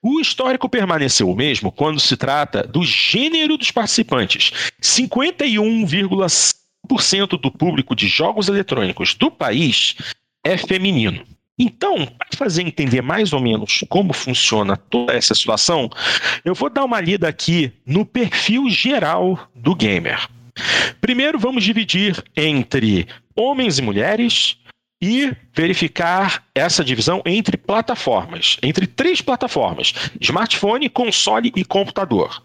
O histórico permaneceu o mesmo quando se trata do gênero dos participantes. 51,5% do público de jogos eletrônicos do país é feminino. Então, para fazer entender mais ou menos como funciona toda essa situação, eu vou dar uma lida aqui no perfil geral do gamer. Primeiro, vamos dividir entre homens e mulheres e verificar essa divisão entre plataformas, entre três plataformas: smartphone, console e computador.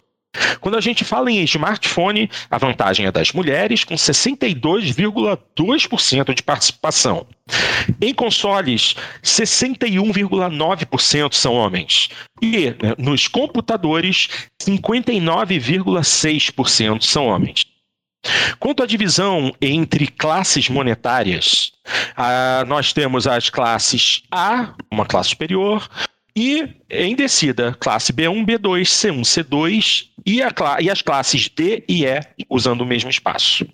Quando a gente fala em smartphone, a vantagem é das mulheres, com 62,2% de participação. Em consoles, 61,9% são homens. E né, nos computadores, 59,6% são homens. Quanto à divisão entre classes monetárias, ah, nós temos as classes A, uma classe superior, e em descida, classe B1, B2, C1, C2 e, a, e as classes D e E usando o mesmo espaço.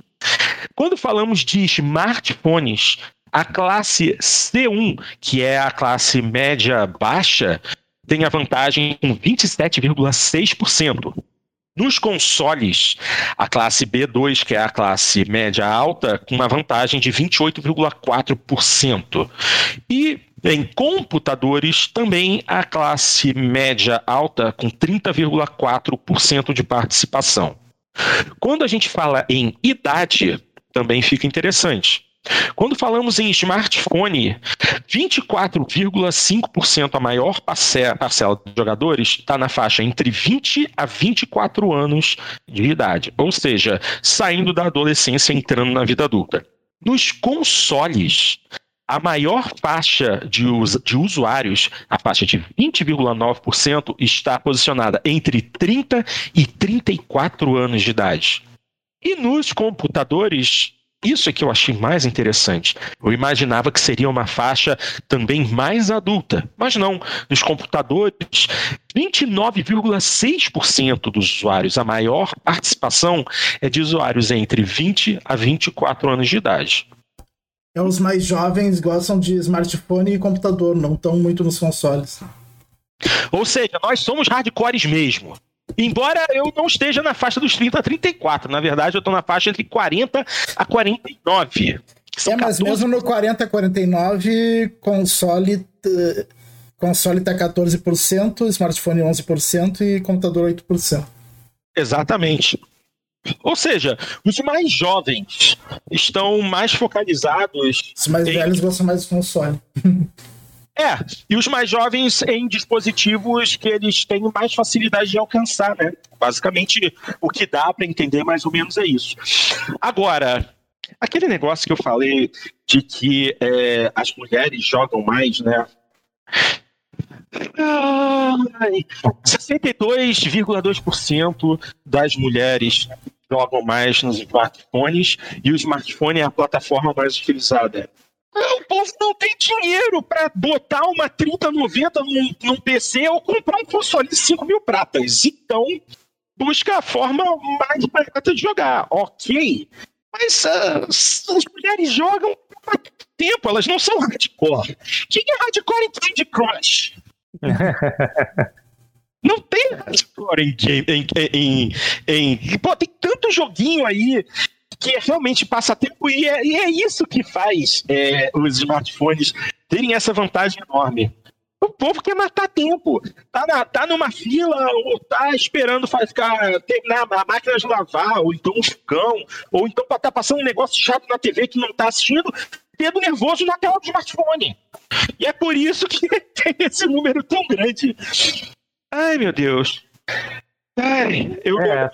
Quando falamos de smartphones, a classe C1, que é a classe média baixa, tem a vantagem com 27,6%. Nos consoles, a classe B2, que é a classe média alta, com uma vantagem de 28,4%. E em computadores, também a classe média alta, com 30,4% de participação. Quando a gente fala em idade, também fica interessante. Quando falamos em smartphone, 24,5% a maior parcela de jogadores está na faixa entre 20 a 24 anos de idade, ou seja, saindo da adolescência e entrando na vida adulta. Nos consoles, a maior faixa de, us de usuários, a faixa de 20,9%, está posicionada entre 30 e 34 anos de idade. E nos computadores, isso é que eu achei mais interessante. Eu imaginava que seria uma faixa também mais adulta, mas não. Nos computadores, 29,6% dos usuários, a maior participação é de usuários entre 20 a 24 anos de idade. É, os mais jovens gostam de smartphone e computador, não estão muito nos consoles. Ou seja, nós somos hardcores mesmo. Embora eu não esteja na faixa dos 30 a 34, na verdade eu estou na faixa entre 40 a 49. É, mas 14... mesmo no 40 a 49, console, console tá 14%, smartphone 11% e computador 8%. Exatamente. Ou seja, os mais jovens estão mais focalizados. Os mais em... velhos gostam mais do console. [LAUGHS] É, e os mais jovens em dispositivos que eles têm mais facilidade de alcançar, né? Basicamente, o que dá para entender mais ou menos é isso. Agora, Aquele negócio que eu falei de que é, as mulheres jogam mais, né? Ai, 62,2% das mulheres jogam mais nos smartphones e o smartphone é a plataforma mais utilizada. O povo não tem dinheiro para botar uma 3090 num, num PC ou comprar um console de 5 mil pratas. Então, busca a forma mais barata de jogar. Ok. Mas uh, as mulheres jogam há tempo, elas não são hardcore. Quem é hardcore em Candy Crush? [LAUGHS] não tem hardcore em, em, em, em, Pô, tem tanto joguinho aí que realmente passa tempo e é, e é isso que faz é, os smartphones terem essa vantagem enorme. O povo quer matar tempo. Tá, na, tá numa fila, ou tá esperando ficar, terminar a máquina de lavar, ou então um fogão, ou então tá passando um negócio chato na TV que não tá assistindo, dedo nervoso na tela do smartphone. E é por isso que [LAUGHS] tem esse número tão grande. Ai, meu Deus. Ai, eu, é,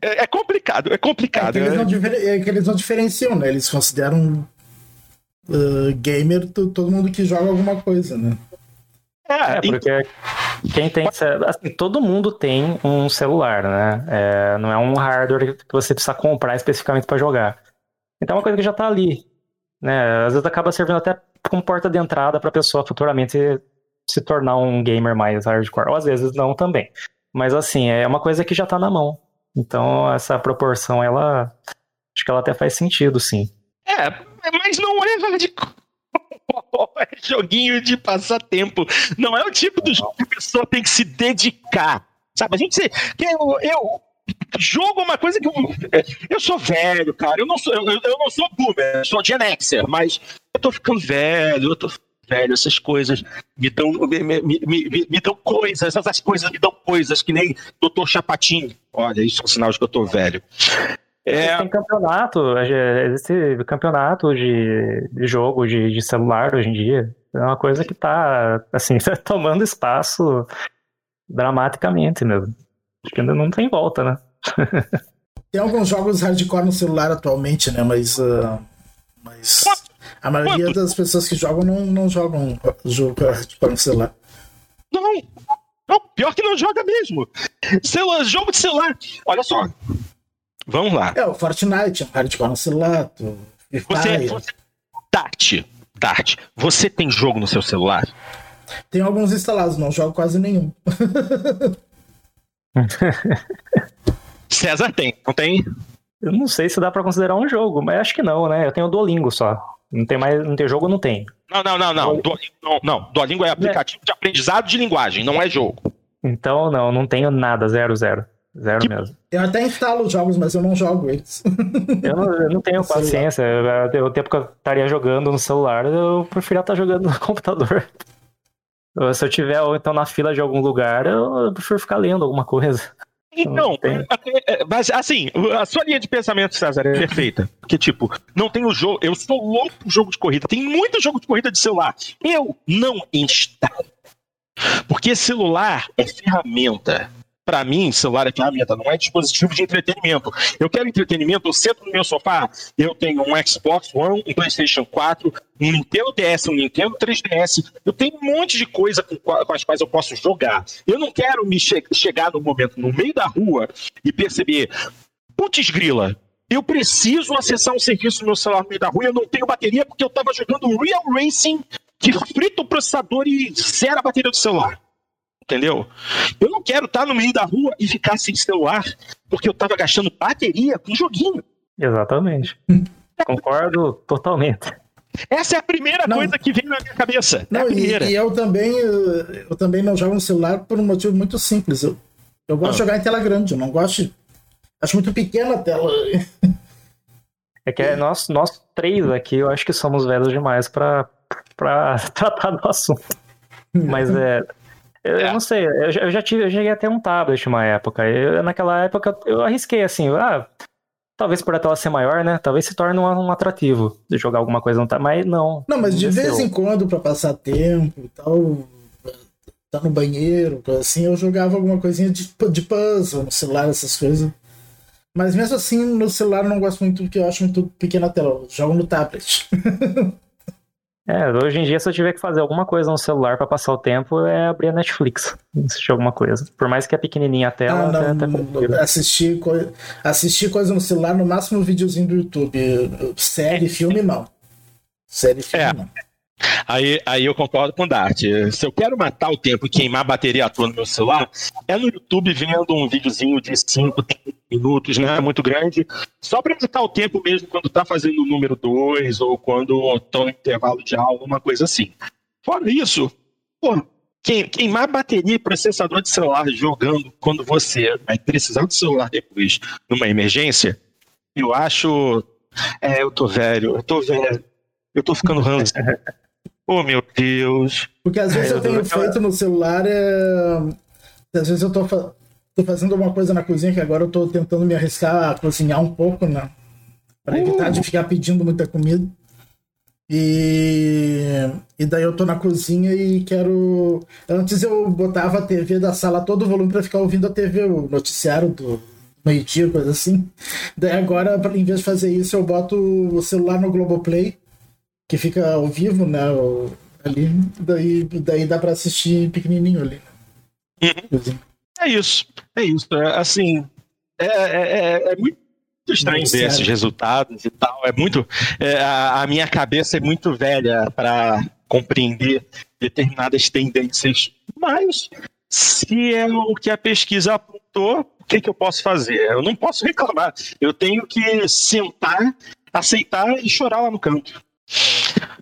é, é complicado, é complicado. É que, eles não, é que eles não diferenciam, né? Eles consideram uh, gamer todo mundo que joga alguma coisa, né? É, é porque quem tem. Assim, todo mundo tem um celular, né? É, não é um hardware que você precisa comprar especificamente para jogar. Então é uma coisa que já tá ali. Né? Às vezes acaba servindo até como porta de entrada para a pessoa futuramente se tornar um gamer mais hardcore. Ou às vezes não também. Mas assim, é uma coisa que já tá na mão. Então essa proporção, ela. Acho que ela até faz sentido, sim. É, mas não é hardcore. é [LAUGHS] joguinho de passatempo. Não é o tipo do jogo que a pessoa tem que se dedicar. Sabe? A gente. Que eu, eu jogo é uma coisa que eu, eu sou velho, cara. Eu não sou, eu, eu não sou boomer, eu sou Xer, mas eu tô ficando velho, eu tô velho, essas coisas me dão, me, me, me, me, dão coisas, essas coisas me dão coisas que nem Doutor Chapatinho. Olha, isso é um sinal de que eu tô velho. É... Tem campeonato, existe campeonato de, de jogo de, de, celular hoje em dia. É uma coisa que tá, assim, [LAUGHS] tomando espaço dramaticamente mesmo. Acho que ainda não tem volta, né? tem alguns jogos hardcore no celular atualmente, né? Mas, uh, mas a maioria das pessoas que jogam não, não jogam jogo hardcore no celular. Não, não, pior que não joga mesmo. Celular, jogo de celular. Olha só, Vamos lá. É, o Fortnite, hardcore no celular. Você, você. Dart, Dart, você tem jogo no seu celular? Tem alguns instalados, não jogo quase nenhum. [LAUGHS] César tem, não tem? Eu não sei se dá para considerar um jogo, mas acho que não, né? Eu tenho o Duolingo só. Não tem mais, não tem jogo, não tem. Não, não, não, não. Duolingo, não, não. Duolingo é aplicativo é. de aprendizado de linguagem, não é jogo. Então, não, não tenho nada, zero, zero. Zero que... mesmo. Eu até instalo os jogos, mas eu não jogo eles. [LAUGHS] eu, não, eu não tenho paciência. O tempo que eu estaria jogando no celular, eu preferia estar jogando [LAUGHS] no computador. Se eu tiver ou então na fila de algum lugar, eu prefiro ficar lendo alguma coisa. Então, é, mas assim, a sua linha de pensamento, César, é perfeita. Porque, tipo, não tem o jogo. Eu sou louco por jogo de corrida. Tem muito jogo de corrida de celular. Eu não instalo. Porque celular é ferramenta para mim, celular é ferramenta, não é dispositivo de entretenimento. Eu quero entretenimento, eu sento no meu sofá, eu tenho um Xbox One, um PlayStation 4, um Nintendo DS, um Nintendo 3DS, eu tenho um monte de coisa com, com as quais eu posso jogar. Eu não quero me che chegar no momento no meio da rua e perceber, putz grila, eu preciso acessar um serviço no meu celular no meio da rua eu não tenho bateria porque eu estava jogando Real Racing que frita o processador e zera a bateria do celular. Entendeu? Eu não quero estar no meio da rua e ficar sem celular porque eu estava gastando bateria com joguinho. Exatamente. [LAUGHS] Concordo totalmente. Essa é a primeira não. coisa que vem na minha cabeça. Não, é e, e, eu também eu também não jogo no celular por um motivo muito simples. Eu, eu gosto ah. de jogar em tela grande, eu não gosto. De... Acho muito pequena a tela. É que é nós, nós três aqui, eu acho que somos velhos demais para [LAUGHS] tratar do assunto. Mas é, eu, é. eu não sei, eu, eu, já tive, eu cheguei até um tablet uma época. Eu, naquela época eu arrisquei assim, ah, talvez por a tela ser maior, né? Talvez se torne um, um atrativo de jogar alguma coisa no tablet, mas não. Não, mas de vez em quando, para passar tempo e tal, tá no banheiro, assim, eu jogava alguma coisinha de, de puzzle no celular, essas coisas. Mas mesmo assim, no celular eu não gosto muito porque eu acho muito pequena tela. Eu jogo no tablet. [LAUGHS] É, hoje em dia, se eu tiver que fazer alguma coisa no celular para passar o tempo, é abrir a Netflix, assistir alguma coisa. Por mais que é pequenininha a tela, ah, não, até, assistir, co assistir coisa no celular, no máximo um videozinho do YouTube. Série, filme, não. Série, filme, é. não. Aí, aí eu concordo com o Dart. Se eu quero matar o tempo e queimar a bateria à toa no meu celular, é no YouTube vendo um videozinho de 5, minutos, né? Muito grande, só para matar o tempo mesmo quando tá fazendo o número 2 ou quando tô no intervalo de aula, uma coisa assim. Fora isso, pô, queimar bateria e processador de celular jogando quando você vai precisar do celular depois numa emergência, eu acho. É, eu tô velho, eu tô velho. Eu tô ficando ranço. [LAUGHS] Oh, meu Deus. Porque às vezes é, eu, eu tenho feito no celular. É... Às vezes eu tô, fa... tô fazendo uma coisa na cozinha que agora eu tô tentando me arriscar a cozinhar um pouco, né? Pra evitar uh. de ficar pedindo muita comida. E... e daí eu tô na cozinha e quero. Antes eu botava a TV da sala todo o volume para ficar ouvindo a TV, o noticiário do meio-dia, coisa assim. Daí agora, em vez de fazer isso, eu boto o celular no Globoplay que fica ao vivo, né? Ali, daí, daí dá para assistir pequenininho ali. Uhum. É isso, é isso. É, assim, é, é, é, é muito estranho ver esses resultados e tal. É muito. É, a, a, minha cabeça é muito velha para compreender determinadas tendências. Mas, se é o que a pesquisa apontou, o que, que eu posso fazer? Eu não posso reclamar. Eu tenho que sentar, aceitar e chorar lá no canto.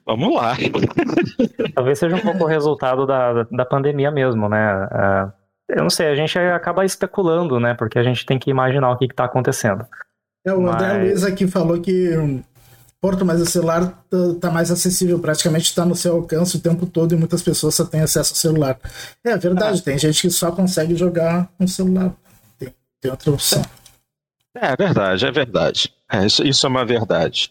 Vamos lá. Talvez seja um pouco o resultado da, da pandemia mesmo, né? Uh, eu não sei, a gente acaba especulando, né? Porque a gente tem que imaginar o que está acontecendo. É, o André mas... Luiz aqui falou que Porto, mas o celular está mais acessível, praticamente está no seu alcance o tempo todo e muitas pessoas só têm acesso ao celular. É verdade, ah. tem gente que só consegue jogar no celular. Tem, tem outra opção. É, é verdade, é verdade. É, isso, isso é uma verdade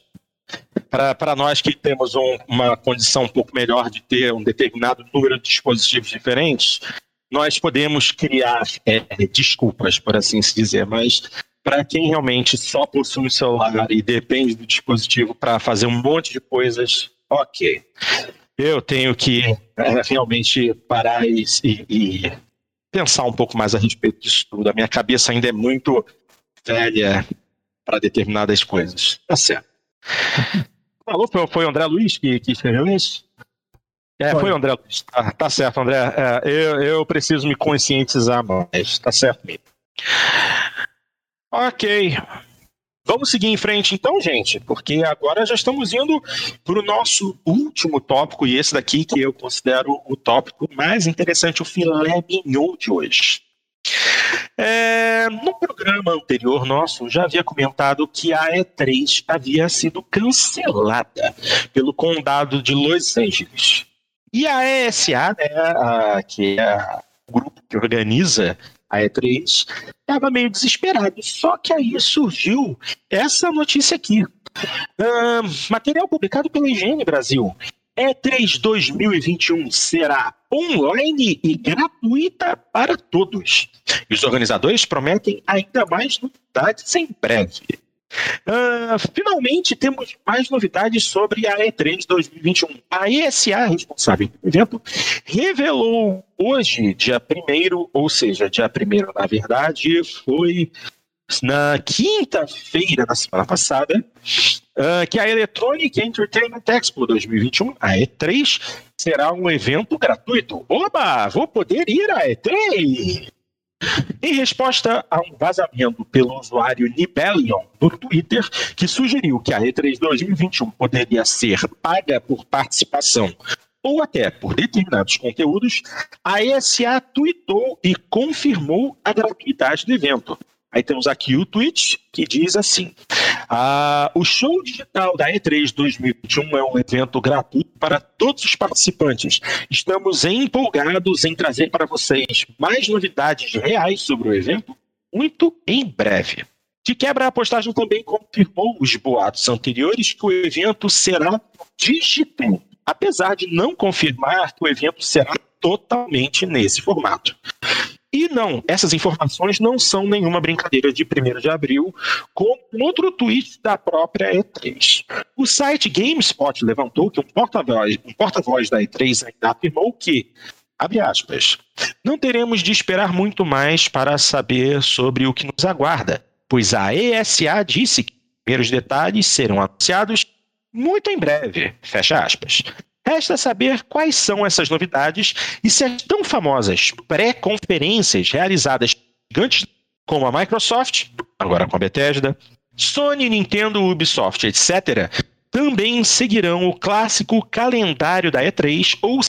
para nós que temos um, uma condição um pouco melhor de ter um determinado número de dispositivos diferentes, nós podemos criar é, desculpas, por assim se dizer, mas para quem realmente só possui um celular e depende do dispositivo para fazer um monte de coisas, ok. Eu tenho que é, realmente parar e, e, pensar um pouco mais a respeito disso tudo. A minha cabeça ainda é muito velha para determinadas coisas. Tá certo. Falou, foi, foi o André Luiz que, que escreveu isso? É, foi, foi o André Luiz. Tá, tá certo, André. É, eu, eu preciso me conscientizar mais. Tá certo mesmo. Ok. Vamos seguir em frente então, gente, porque agora já estamos indo para o nosso último tópico, e esse daqui que eu considero o tópico mais interessante, o filé mignon de hoje. É, no programa anterior nosso, já havia comentado que a E3 havia sido cancelada pelo condado de Los Angeles. E a ESA, né, a, que é o grupo que organiza a E3, estava meio desesperado. Só que aí surgiu essa notícia aqui. Uh, material publicado pela Higiene Brasil. E3 2021 será online e gratuita para todos. E os organizadores prometem ainda mais novidades em breve. Uh, finalmente temos mais novidades sobre a E3 2021. A ESA, responsável pelo evento, revelou hoje, dia 1 ou seja, dia 1 na verdade, foi na quinta-feira da semana passada, uh, que a Electronic Entertainment Expo 2021, a E3, será um evento gratuito. Oba, vou poder ir à E3! Em resposta a um vazamento pelo usuário Nibelion do Twitter, que sugeriu que a E3 2021 poderia ser paga por participação ou até por determinados conteúdos, a ESA tweetou e confirmou a gratuidade do evento. Aí temos aqui o tweet que diz assim: ah, o show digital da E3 2021 é um evento gratuito para todos os participantes. Estamos empolgados em trazer para vocês mais novidades reais sobre o evento muito em breve. De quebra, a postagem também confirmou os boatos anteriores que o evento será digital, apesar de não confirmar que o evento será totalmente nesse formato. E não, essas informações não são nenhuma brincadeira de 1 de abril, como outro tweet da própria E3. O site GameSpot levantou que um porta-voz um porta da E3 ainda afirmou que, abre aspas, não teremos de esperar muito mais para saber sobre o que nos aguarda, pois a ESA disse que primeiros detalhes serão anunciados muito em breve, fecha aspas. Resta saber quais são essas novidades e se as tão famosas pré-conferências realizadas gigantes como a Microsoft, agora com a Bethesda, Sony, Nintendo, Ubisoft, etc., também seguirão o clássico calendário da E3 ou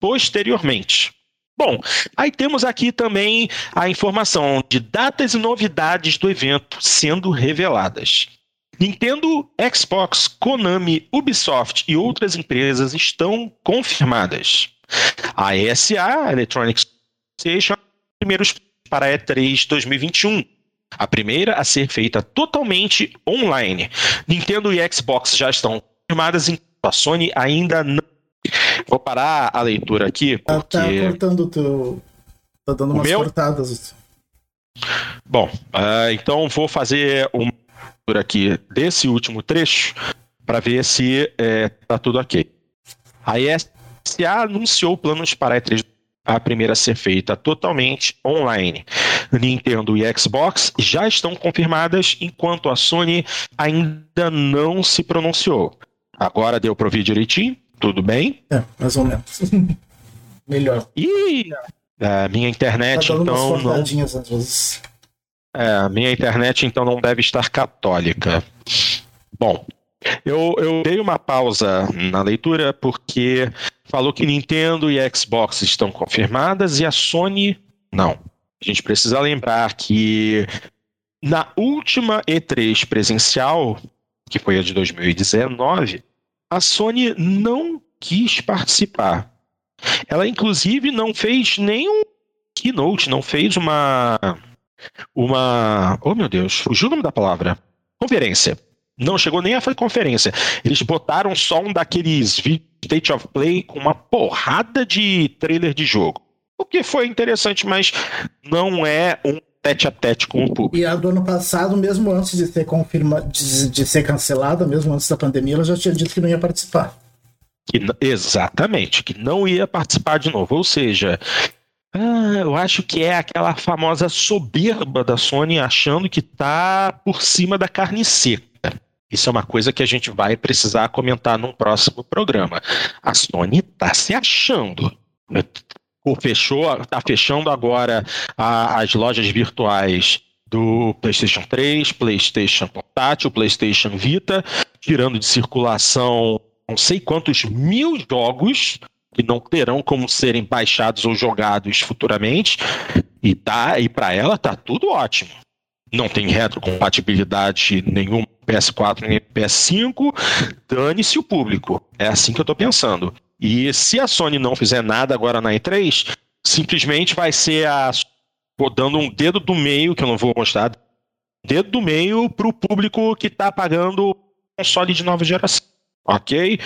posteriormente. Bom, aí temos aqui também a informação de datas e novidades do evento sendo reveladas. Nintendo, Xbox, Konami, Ubisoft e outras empresas estão confirmadas. A ESA, Electronic Association, primeiros para a E3 2021. A primeira a ser feita totalmente online. Nintendo e Xbox já estão confirmadas, enquanto a Sony ainda não. Vou parar a leitura aqui. Tá, porque... Tá cortando o teu. Tá dando umas cortadas. Bom, uh, então vou fazer uma aqui desse último trecho para ver se é, tá tudo ok. A ESA anunciou planos para a E3 a primeira a ser feita totalmente online. Nintendo e Xbox já estão confirmadas, enquanto a Sony ainda não se pronunciou. Agora deu para ouvir direitinho? Tudo bem? É, mais ou menos. [LAUGHS] Melhor. E a minha internet, tá então. Não... Às vezes. É, a minha internet então não deve estar católica. Bom, eu, eu dei uma pausa na leitura porque falou que Nintendo e Xbox estão confirmadas e a Sony não. A gente precisa lembrar que na última E3 presencial, que foi a de 2019, a Sony não quis participar. Ela, inclusive, não fez nenhum keynote, não fez uma uma. Oh, meu Deus, fugiu o nome da palavra. Conferência. Não chegou nem a fazer conferência. Eles botaram só um daqueles State of Play com uma porrada de trailer de jogo. O que foi interessante, mas não é um tete a tete com o público. E a do ano passado, mesmo antes de ser confirma, de, de ser cancelada, mesmo antes da pandemia, ela já tinha dito que não ia participar. Que, exatamente, que não ia participar de novo. Ou seja, ah, eu acho que é aquela famosa soberba da Sony achando que tá por cima da carne seca. Isso é uma coisa que a gente vai precisar comentar num próximo programa. A Sony tá se achando. Fechou, tá fechando agora a, as lojas virtuais do PlayStation 3, PlayStation Portátil, PlayStation Vita, tirando de circulação não sei quantos mil jogos que não terão como serem baixados ou jogados futuramente. E tá, e para ela tá tudo ótimo. Não tem retrocompatibilidade nenhuma PS4 nem PS5. Dane-se o público. É assim que eu tô pensando. E se a Sony não fizer nada agora na E3, simplesmente vai ser a dando um dedo do meio, que eu não vou mostrar, dedo do meio pro público que tá pagando console de nova geração. Ok?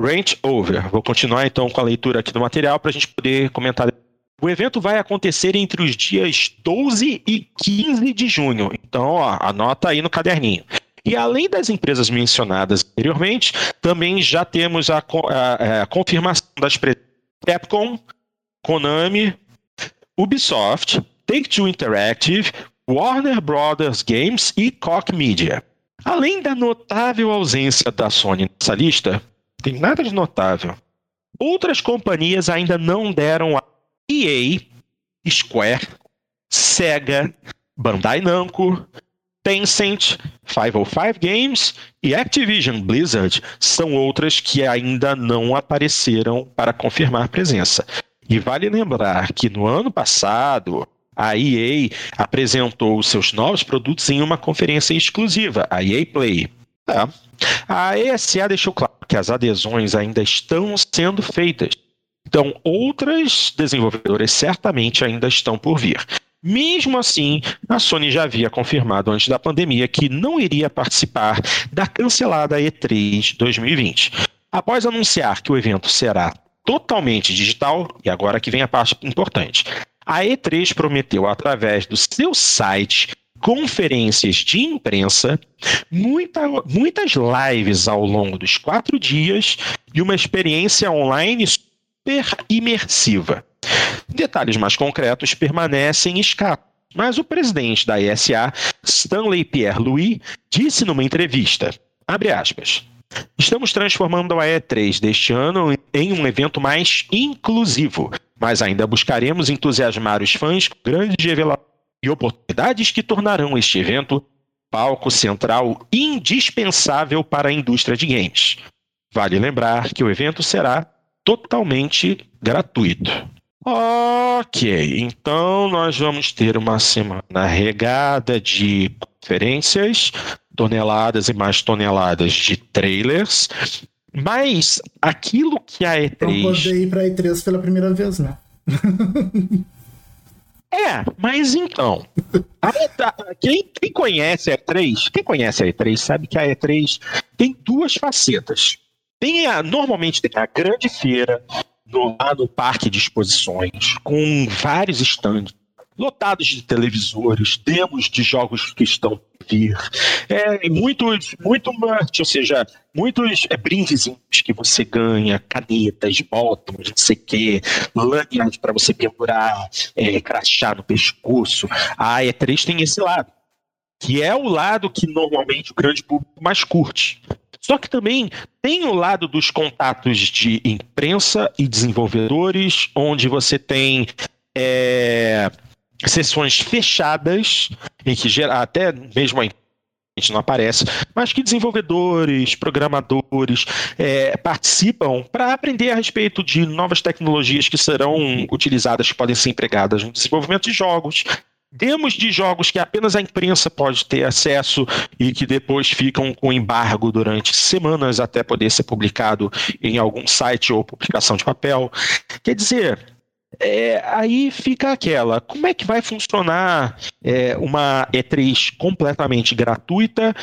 Range over. Vou continuar então com a leitura aqui do material para a gente poder comentar. O evento vai acontecer entre os dias 12 e 15 de junho. Então, ó, anota aí no caderninho. E além das empresas mencionadas anteriormente, também já temos a, a, a confirmação das Capcom, Konami, Ubisoft, Take-Two Interactive, Warner Brothers Games e Koch Media. Além da notável ausência da Sony nessa lista, tem nada de notável. Outras companhias ainda não deram a EA, Square, Sega, Bandai Namco, Tencent, 505 Games e Activision Blizzard são outras que ainda não apareceram para confirmar presença. E vale lembrar que no ano passado a EA apresentou seus novos produtos em uma conferência exclusiva, a EA Play. É. A ESA deixou claro que as adesões ainda estão sendo feitas. Então, outras desenvolvedoras certamente ainda estão por vir. Mesmo assim, a Sony já havia confirmado antes da pandemia que não iria participar da cancelada E3 2020. Após anunciar que o evento será totalmente digital, e agora que vem a parte importante, A E3 prometeu, através do seu site, conferências de imprensa, muita, muitas lives ao longo dos quatro dias e uma experiência online super imersiva. Detalhes mais concretos permanecem escapos, mas o presidente da ESA, Stanley Pierre-Louis, disse numa entrevista, aspas, Estamos transformando a E3 deste ano em um evento mais inclusivo, mas ainda buscaremos entusiasmar os fãs com grandes revelações e oportunidades que tornarão este evento palco central indispensável para a indústria de games. Vale lembrar que o evento será totalmente gratuito. Ok, então nós vamos ter uma semana regada de conferências, toneladas e mais toneladas de trailers, mas aquilo que a E3. Não poder ir pra E3 pela primeira vez, né? [LAUGHS] É, mas então. quem, quem conhece a E3, quem conhece a E3 sabe que a E3 tem duas facetas. Tem a, normalmente tem a grande feira no, lá no parque de exposições, com vários stands lotados de televisores, demos de jogos que estão vir, é, muitos, muito merch, ou seja, muitos é, brindezinhos que você ganha, canetas, botões, não sei o quê, lanyard para você pendurar, é, crachá no pescoço. A E3 tem esse lado, que é o lado que normalmente o grande público mais curte. Só que também tem o lado dos contatos de imprensa e desenvolvedores, onde você tem é, sessões fechadas, em que até mesmo a gente não aparece, mas que desenvolvedores, programadores é, participam para aprender a respeito de novas tecnologias que serão utilizadas, que podem ser empregadas no desenvolvimento de jogos. Demos de jogos que apenas a imprensa pode ter acesso e que depois ficam com embargo durante semanas até poder ser publicado em algum site ou publicação de papel. Quer dizer, é, aí fica aquela: como é que vai funcionar é, uma E3 completamente gratuita,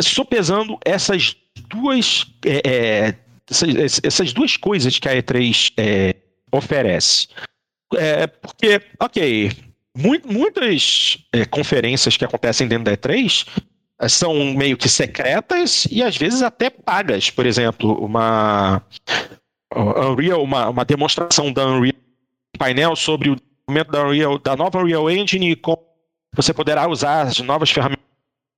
sopesando essas duas, é, é essas, essas, duas coisas que a E3 é, oferece? É, porque, ok, muitas conferências que acontecem dentro da E3 são meio que secretas e às vezes até pagas. Por exemplo, uma Unreal, uma, uma demonstração da Unreal painel sobre o desenvolvimento da, da nova Unreal Engine e como você poderá usar as novas ferramentas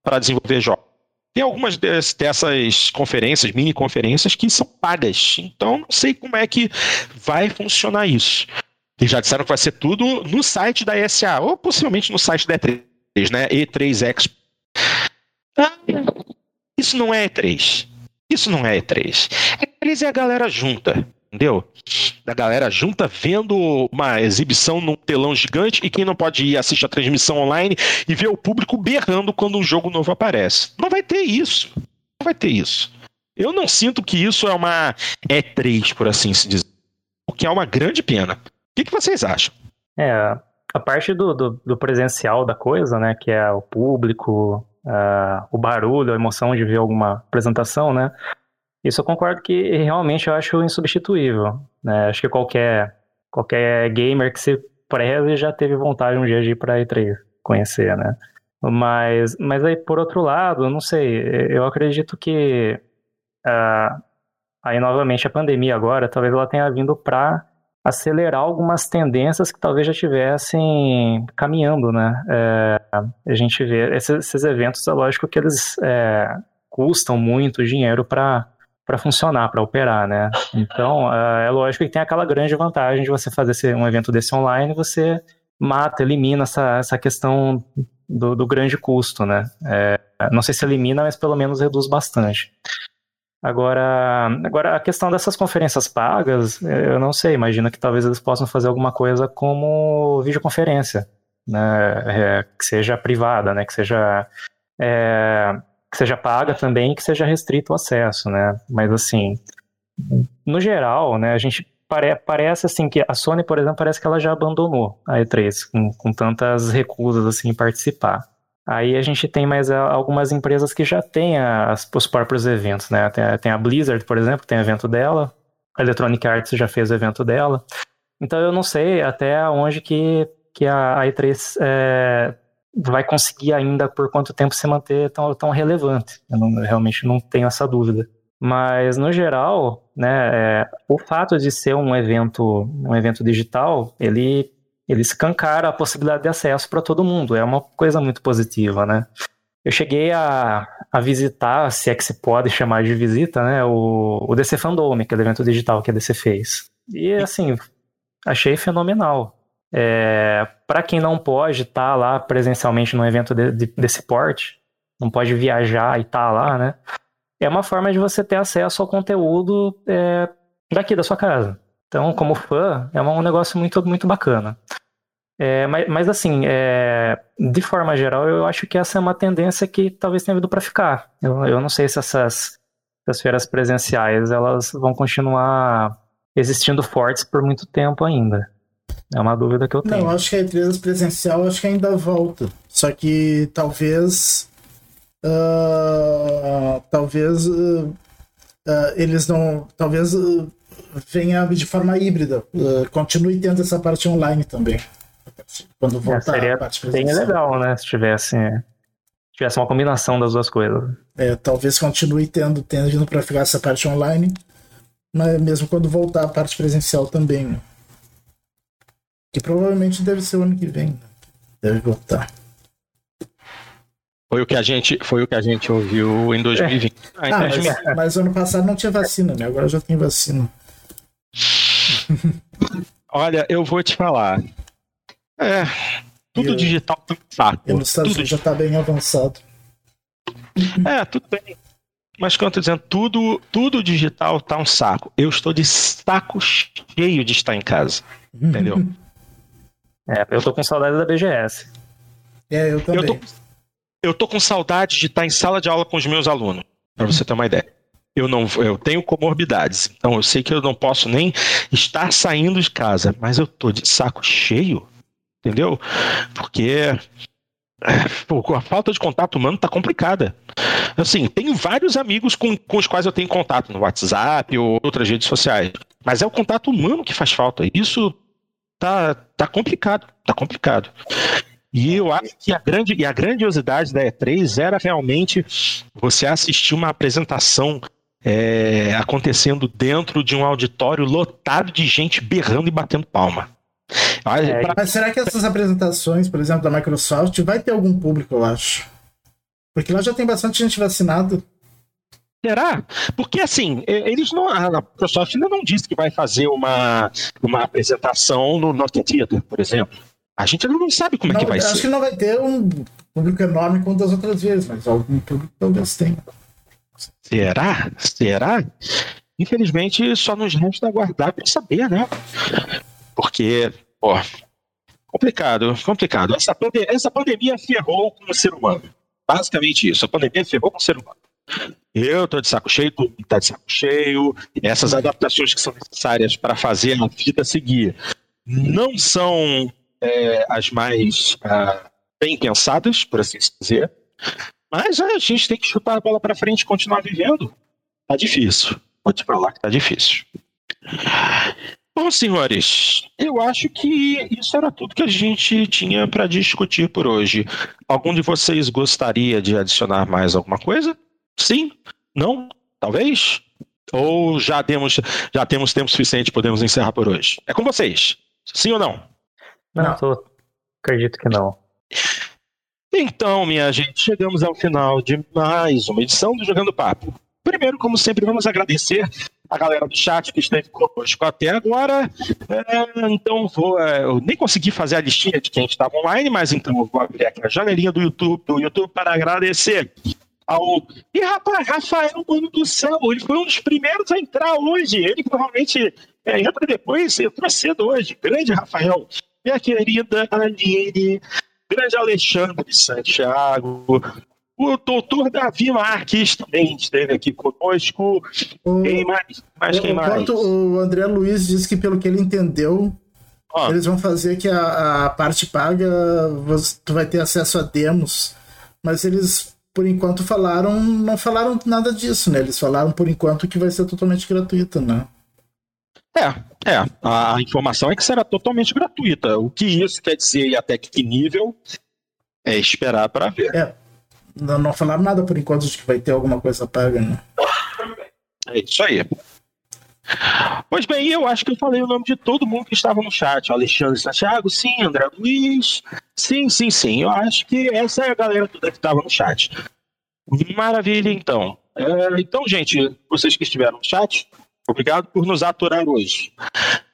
para desenvolver jogos. Tem algumas dessas conferências, mini conferências, que são pagas. Então, não sei como é que vai funcionar isso. E já disseram que vai ser tudo no site da ESA, ou possivelmente no site da E3, né? E3 Expo. Ah, isso não é E3. Isso não é E3. E3 é a galera junta entendeu? Da galera junta vendo uma exibição num telão gigante e quem não pode ir assistir a transmissão online e ver o público berrando quando um jogo novo aparece. Não vai ter isso. Não vai ter isso. Eu não sinto que isso é uma E3, por assim se dizer. O que é uma grande pena. O que, que vocês acham? É, a parte do, do, do, presencial da coisa, né, que é o público, uh, o barulho, a emoção de ver alguma apresentação, né, isso eu concordo que realmente eu acho insubstituível. Né? Acho que qualquer, qualquer gamer que se preze já teve vontade um dia de ir para E3 conhecer, né? Mas, mas aí, por outro lado, não sei, eu acredito que uh, aí novamente a pandemia agora, talvez ela tenha vindo para acelerar algumas tendências que talvez já estivessem caminhando, né? É, a gente vê esses, esses, eventos, é lógico que eles é, custam muito dinheiro para para funcionar, para operar, né? Então, uh, é lógico que tem aquela grande vantagem de você fazer um evento desse online, você mata, elimina essa, essa questão do, do grande custo, né? É, não sei se elimina, mas pelo menos reduz bastante. Agora, agora, a questão dessas conferências pagas, eu não sei, imagino que talvez eles possam fazer alguma coisa como videoconferência, né? É, que seja privada, né? Que seja é, que seja paga também que seja restrito o acesso, né? Mas assim, no geral, né, a gente pare, parece assim que a Sony, por exemplo, parece que ela já abandonou a E3 com, com tantas recusas assim em participar. Aí a gente tem mais algumas empresas que já têm as, os próprios eventos, né? Tem, tem, a Blizzard, por exemplo, tem evento dela, a Electronic Arts já fez o evento dela. Então eu não sei até onde que, que a E3 é, vai conseguir ainda por quanto tempo se manter tão, tão relevante. Eu, não, eu realmente não tenho essa dúvida. Mas no geral, né, é, o fato de ser um evento, um evento digital, ele ele escancara a possibilidade de acesso para todo mundo. É uma coisa muito positiva, né? Eu cheguei a, a visitar, se é que se pode chamar de visita, né, o, o DC Fandom, aquele evento digital que a DC fez. E assim, achei fenomenal. É, para quem não pode estar tá lá presencialmente num evento de, de, desse porte, não pode viajar e estar tá lá, né? É uma forma de você ter acesso ao conteúdo é, daqui da sua casa. Então, como fã, é um negócio muito, muito bacana. É, mas, mas, assim, é, de forma geral, eu acho que essa é uma tendência que talvez tenha vindo para ficar. Eu, eu não sei se essas, essas feiras presenciais elas vão continuar existindo fortes por muito tempo ainda. É uma dúvida que eu tenho. Não, acho que a E3 presencial acho que ainda volta. Só que talvez. Uh, talvez. Uh, uh, eles não. Talvez venha de forma híbrida. continue tendo essa parte online também. Quando é, voltar é, seria a parte presencial. bem legal, né? Se tivesse, tivesse uma combinação das duas coisas. É, talvez continue tendo, tendo vindo para ficar essa parte online mas mesmo quando voltar a parte presencial também. Né? Que provavelmente deve ser o ano que vem. Né? Deve voltar. Foi o que a gente, foi o que a gente ouviu em 2020. É. Ah, ah mas, mas, ano passado não tinha vacina, né? Agora já tem vacina. [LAUGHS] Olha, eu vou te falar. É, tudo eu, digital tá saco. E nos Estados Unidos já tá bem avançado. É, tudo bem. Mas como eu tô dizendo, tudo, tudo digital tá um saco. Eu estou de saco cheio de estar em casa. [LAUGHS] Entendeu? É, eu tô com saudade da BGS. É, eu também. Eu tô, eu tô com saudade de estar em sala de aula com os meus alunos, para você ter uma ideia. Eu não, eu tenho comorbidades, então eu sei que eu não posso nem estar saindo de casa, mas eu tô de saco cheio, entendeu? Porque Pô, a falta de contato humano tá complicada. Assim, tenho vários amigos com, com os quais eu tenho contato no WhatsApp ou outras redes sociais. Mas é o contato humano que faz falta. Isso tá, tá complicado. Tá complicado. E eu acho que a, grande, e a grandiosidade da E3 era realmente você assistir uma apresentação é, acontecendo dentro de um auditório lotado de gente berrando e batendo palma. É, Mas será que essas apresentações, por exemplo, da Microsoft, vai ter algum público, eu acho? Porque lá já tem bastante gente vacinada. Será? Porque assim, eles não. A Microsoft ainda não disse que vai fazer uma, uma apresentação no Nokia Theater, por exemplo. A gente ainda não sabe como não, é que vai acho ser. Acho que não vai ter um público enorme como das outras vezes, mas algum público talvez tenha. Será? Será? Infelizmente, só nos resta aguardar para saber, né? Porque, pô, complicado, complicado. Essa, pande essa pandemia ferrou com o ser humano. Basicamente isso. A pandemia ferrou com o ser humano. Eu tô de saco cheio, tu tá de saco cheio. Essas adaptações que são necessárias para fazer a vida seguir não são é, as mais ah, bem pensadas, por assim dizer. Mas a gente tem que chutar a bola para frente e continuar vivendo. Tá difícil. Vou te falar que tá difícil. Bom, senhores, eu acho que isso era tudo que a gente tinha para discutir por hoje. Algum de vocês gostaria de adicionar mais alguma coisa? Sim? Não? Talvez? Ou já temos, já temos tempo suficiente podemos encerrar por hoje? É com vocês. Sim ou não? Não, tô... acredito que não. Então, minha gente, chegamos ao final de mais uma edição do Jogando Papo. Primeiro, como sempre, vamos agradecer a galera do chat que esteve conosco até agora. É, então, vou, é, eu nem consegui fazer a listinha de quem estava online, mas então eu vou abrir aqui a janelinha do YouTube, do YouTube para agradecer ao. E rapaz, Rafael, mano do céu, ele foi um dos primeiros a entrar hoje. Ele provavelmente é, entra depois, entrou cedo hoje. Grande Rafael. Minha querida Aline, grande Alexandre Santiago, o doutor Davi Marques também esteve aqui conosco. O, quem mais? mais quem mais? O André Luiz disse que, pelo que ele entendeu, eles vão fazer que a, a parte paga você, tu vai ter acesso a demos. Mas eles, por enquanto, falaram. Não falaram nada disso, né? Eles falaram por enquanto que vai ser totalmente gratuito, né? É, é. A informação é que será totalmente gratuita. O que isso quer dizer e até que nível é esperar para ver. É. Não, não falaram nada por enquanto de que vai ter alguma coisa paga, né? É isso aí. Pois bem, eu acho que eu falei o nome de todo mundo que estava no chat. Alexandre Santiago, sim, André Luiz, sim, sim, sim. Eu acho que essa é a galera toda que estava no chat. Maravilha, então. É, então, gente, vocês que estiveram no chat, obrigado por nos aturar hoje.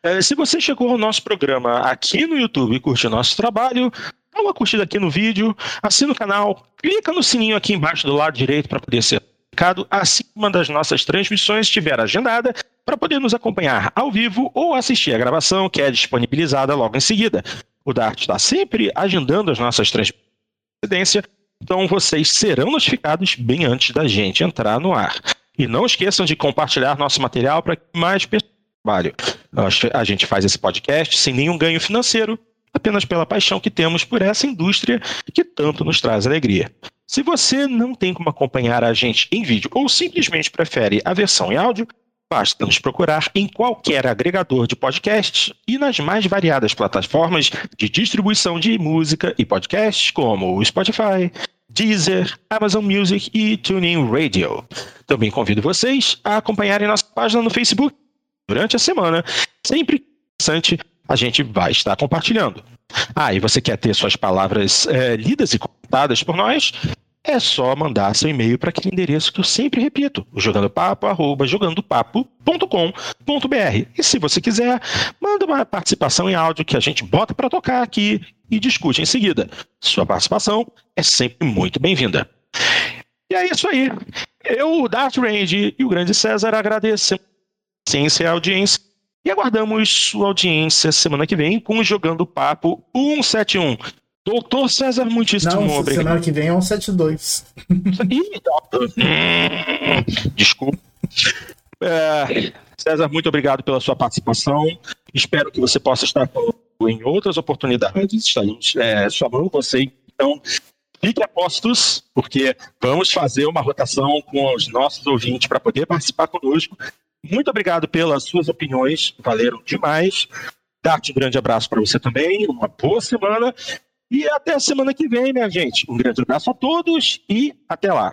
É, se você chegou ao nosso programa aqui no YouTube e curte o nosso trabalho, dá uma curtida aqui no vídeo, assina o canal, clica no sininho aqui embaixo do lado direito para poder ser notificado assim que uma das nossas transmissões estiver agendada para poder nos acompanhar ao vivo ou assistir a gravação que é disponibilizada logo em seguida. O Dart está sempre agendando as nossas transmissões, então vocês serão notificados bem antes da gente entrar no ar. E não esqueçam de compartilhar nosso material para que mais pessoas trabalhem. A gente faz esse podcast sem nenhum ganho financeiro, apenas pela paixão que temos por essa indústria que tanto nos traz alegria. Se você não tem como acompanhar a gente em vídeo ou simplesmente prefere a versão em áudio, basta nos procurar em qualquer agregador de podcasts e nas mais variadas plataformas de distribuição de música e podcasts, como o Spotify, Deezer, Amazon Music e TuneIn Radio. Também convido vocês a acompanharem nossa página no Facebook durante a semana. Sempre interessante, a gente vai estar compartilhando. Ah, e você quer ter suas palavras é, lidas e comentadas por nós? É só mandar seu e-mail para aquele endereço que eu sempre repito, jogandopapo@jogandopapo.com.br. E se você quiser, manda uma participação em áudio que a gente bota para tocar aqui e discute em seguida. Sua participação é sempre muito bem-vinda. E é isso aí. Eu, o Darth Range e o Grande César agradecemos a ciência e a audiência e aguardamos sua audiência semana que vem com o Jogando Papo 171. Doutor César, muitíssimo Não, obrigado. semana que vem é um 72. Desculpa. É, César, muito obrigado pela sua participação. Espero que você possa estar em outras oportunidades. Estaremos é, chamando você. Então, fique a postos, porque vamos fazer uma rotação com os nossos ouvintes para poder participar conosco. Muito obrigado pelas suas opiniões, valeram demais. Dar-te um grande abraço para você também, uma boa semana e até a semana que vem, minha gente. Um grande abraço a todos e até lá.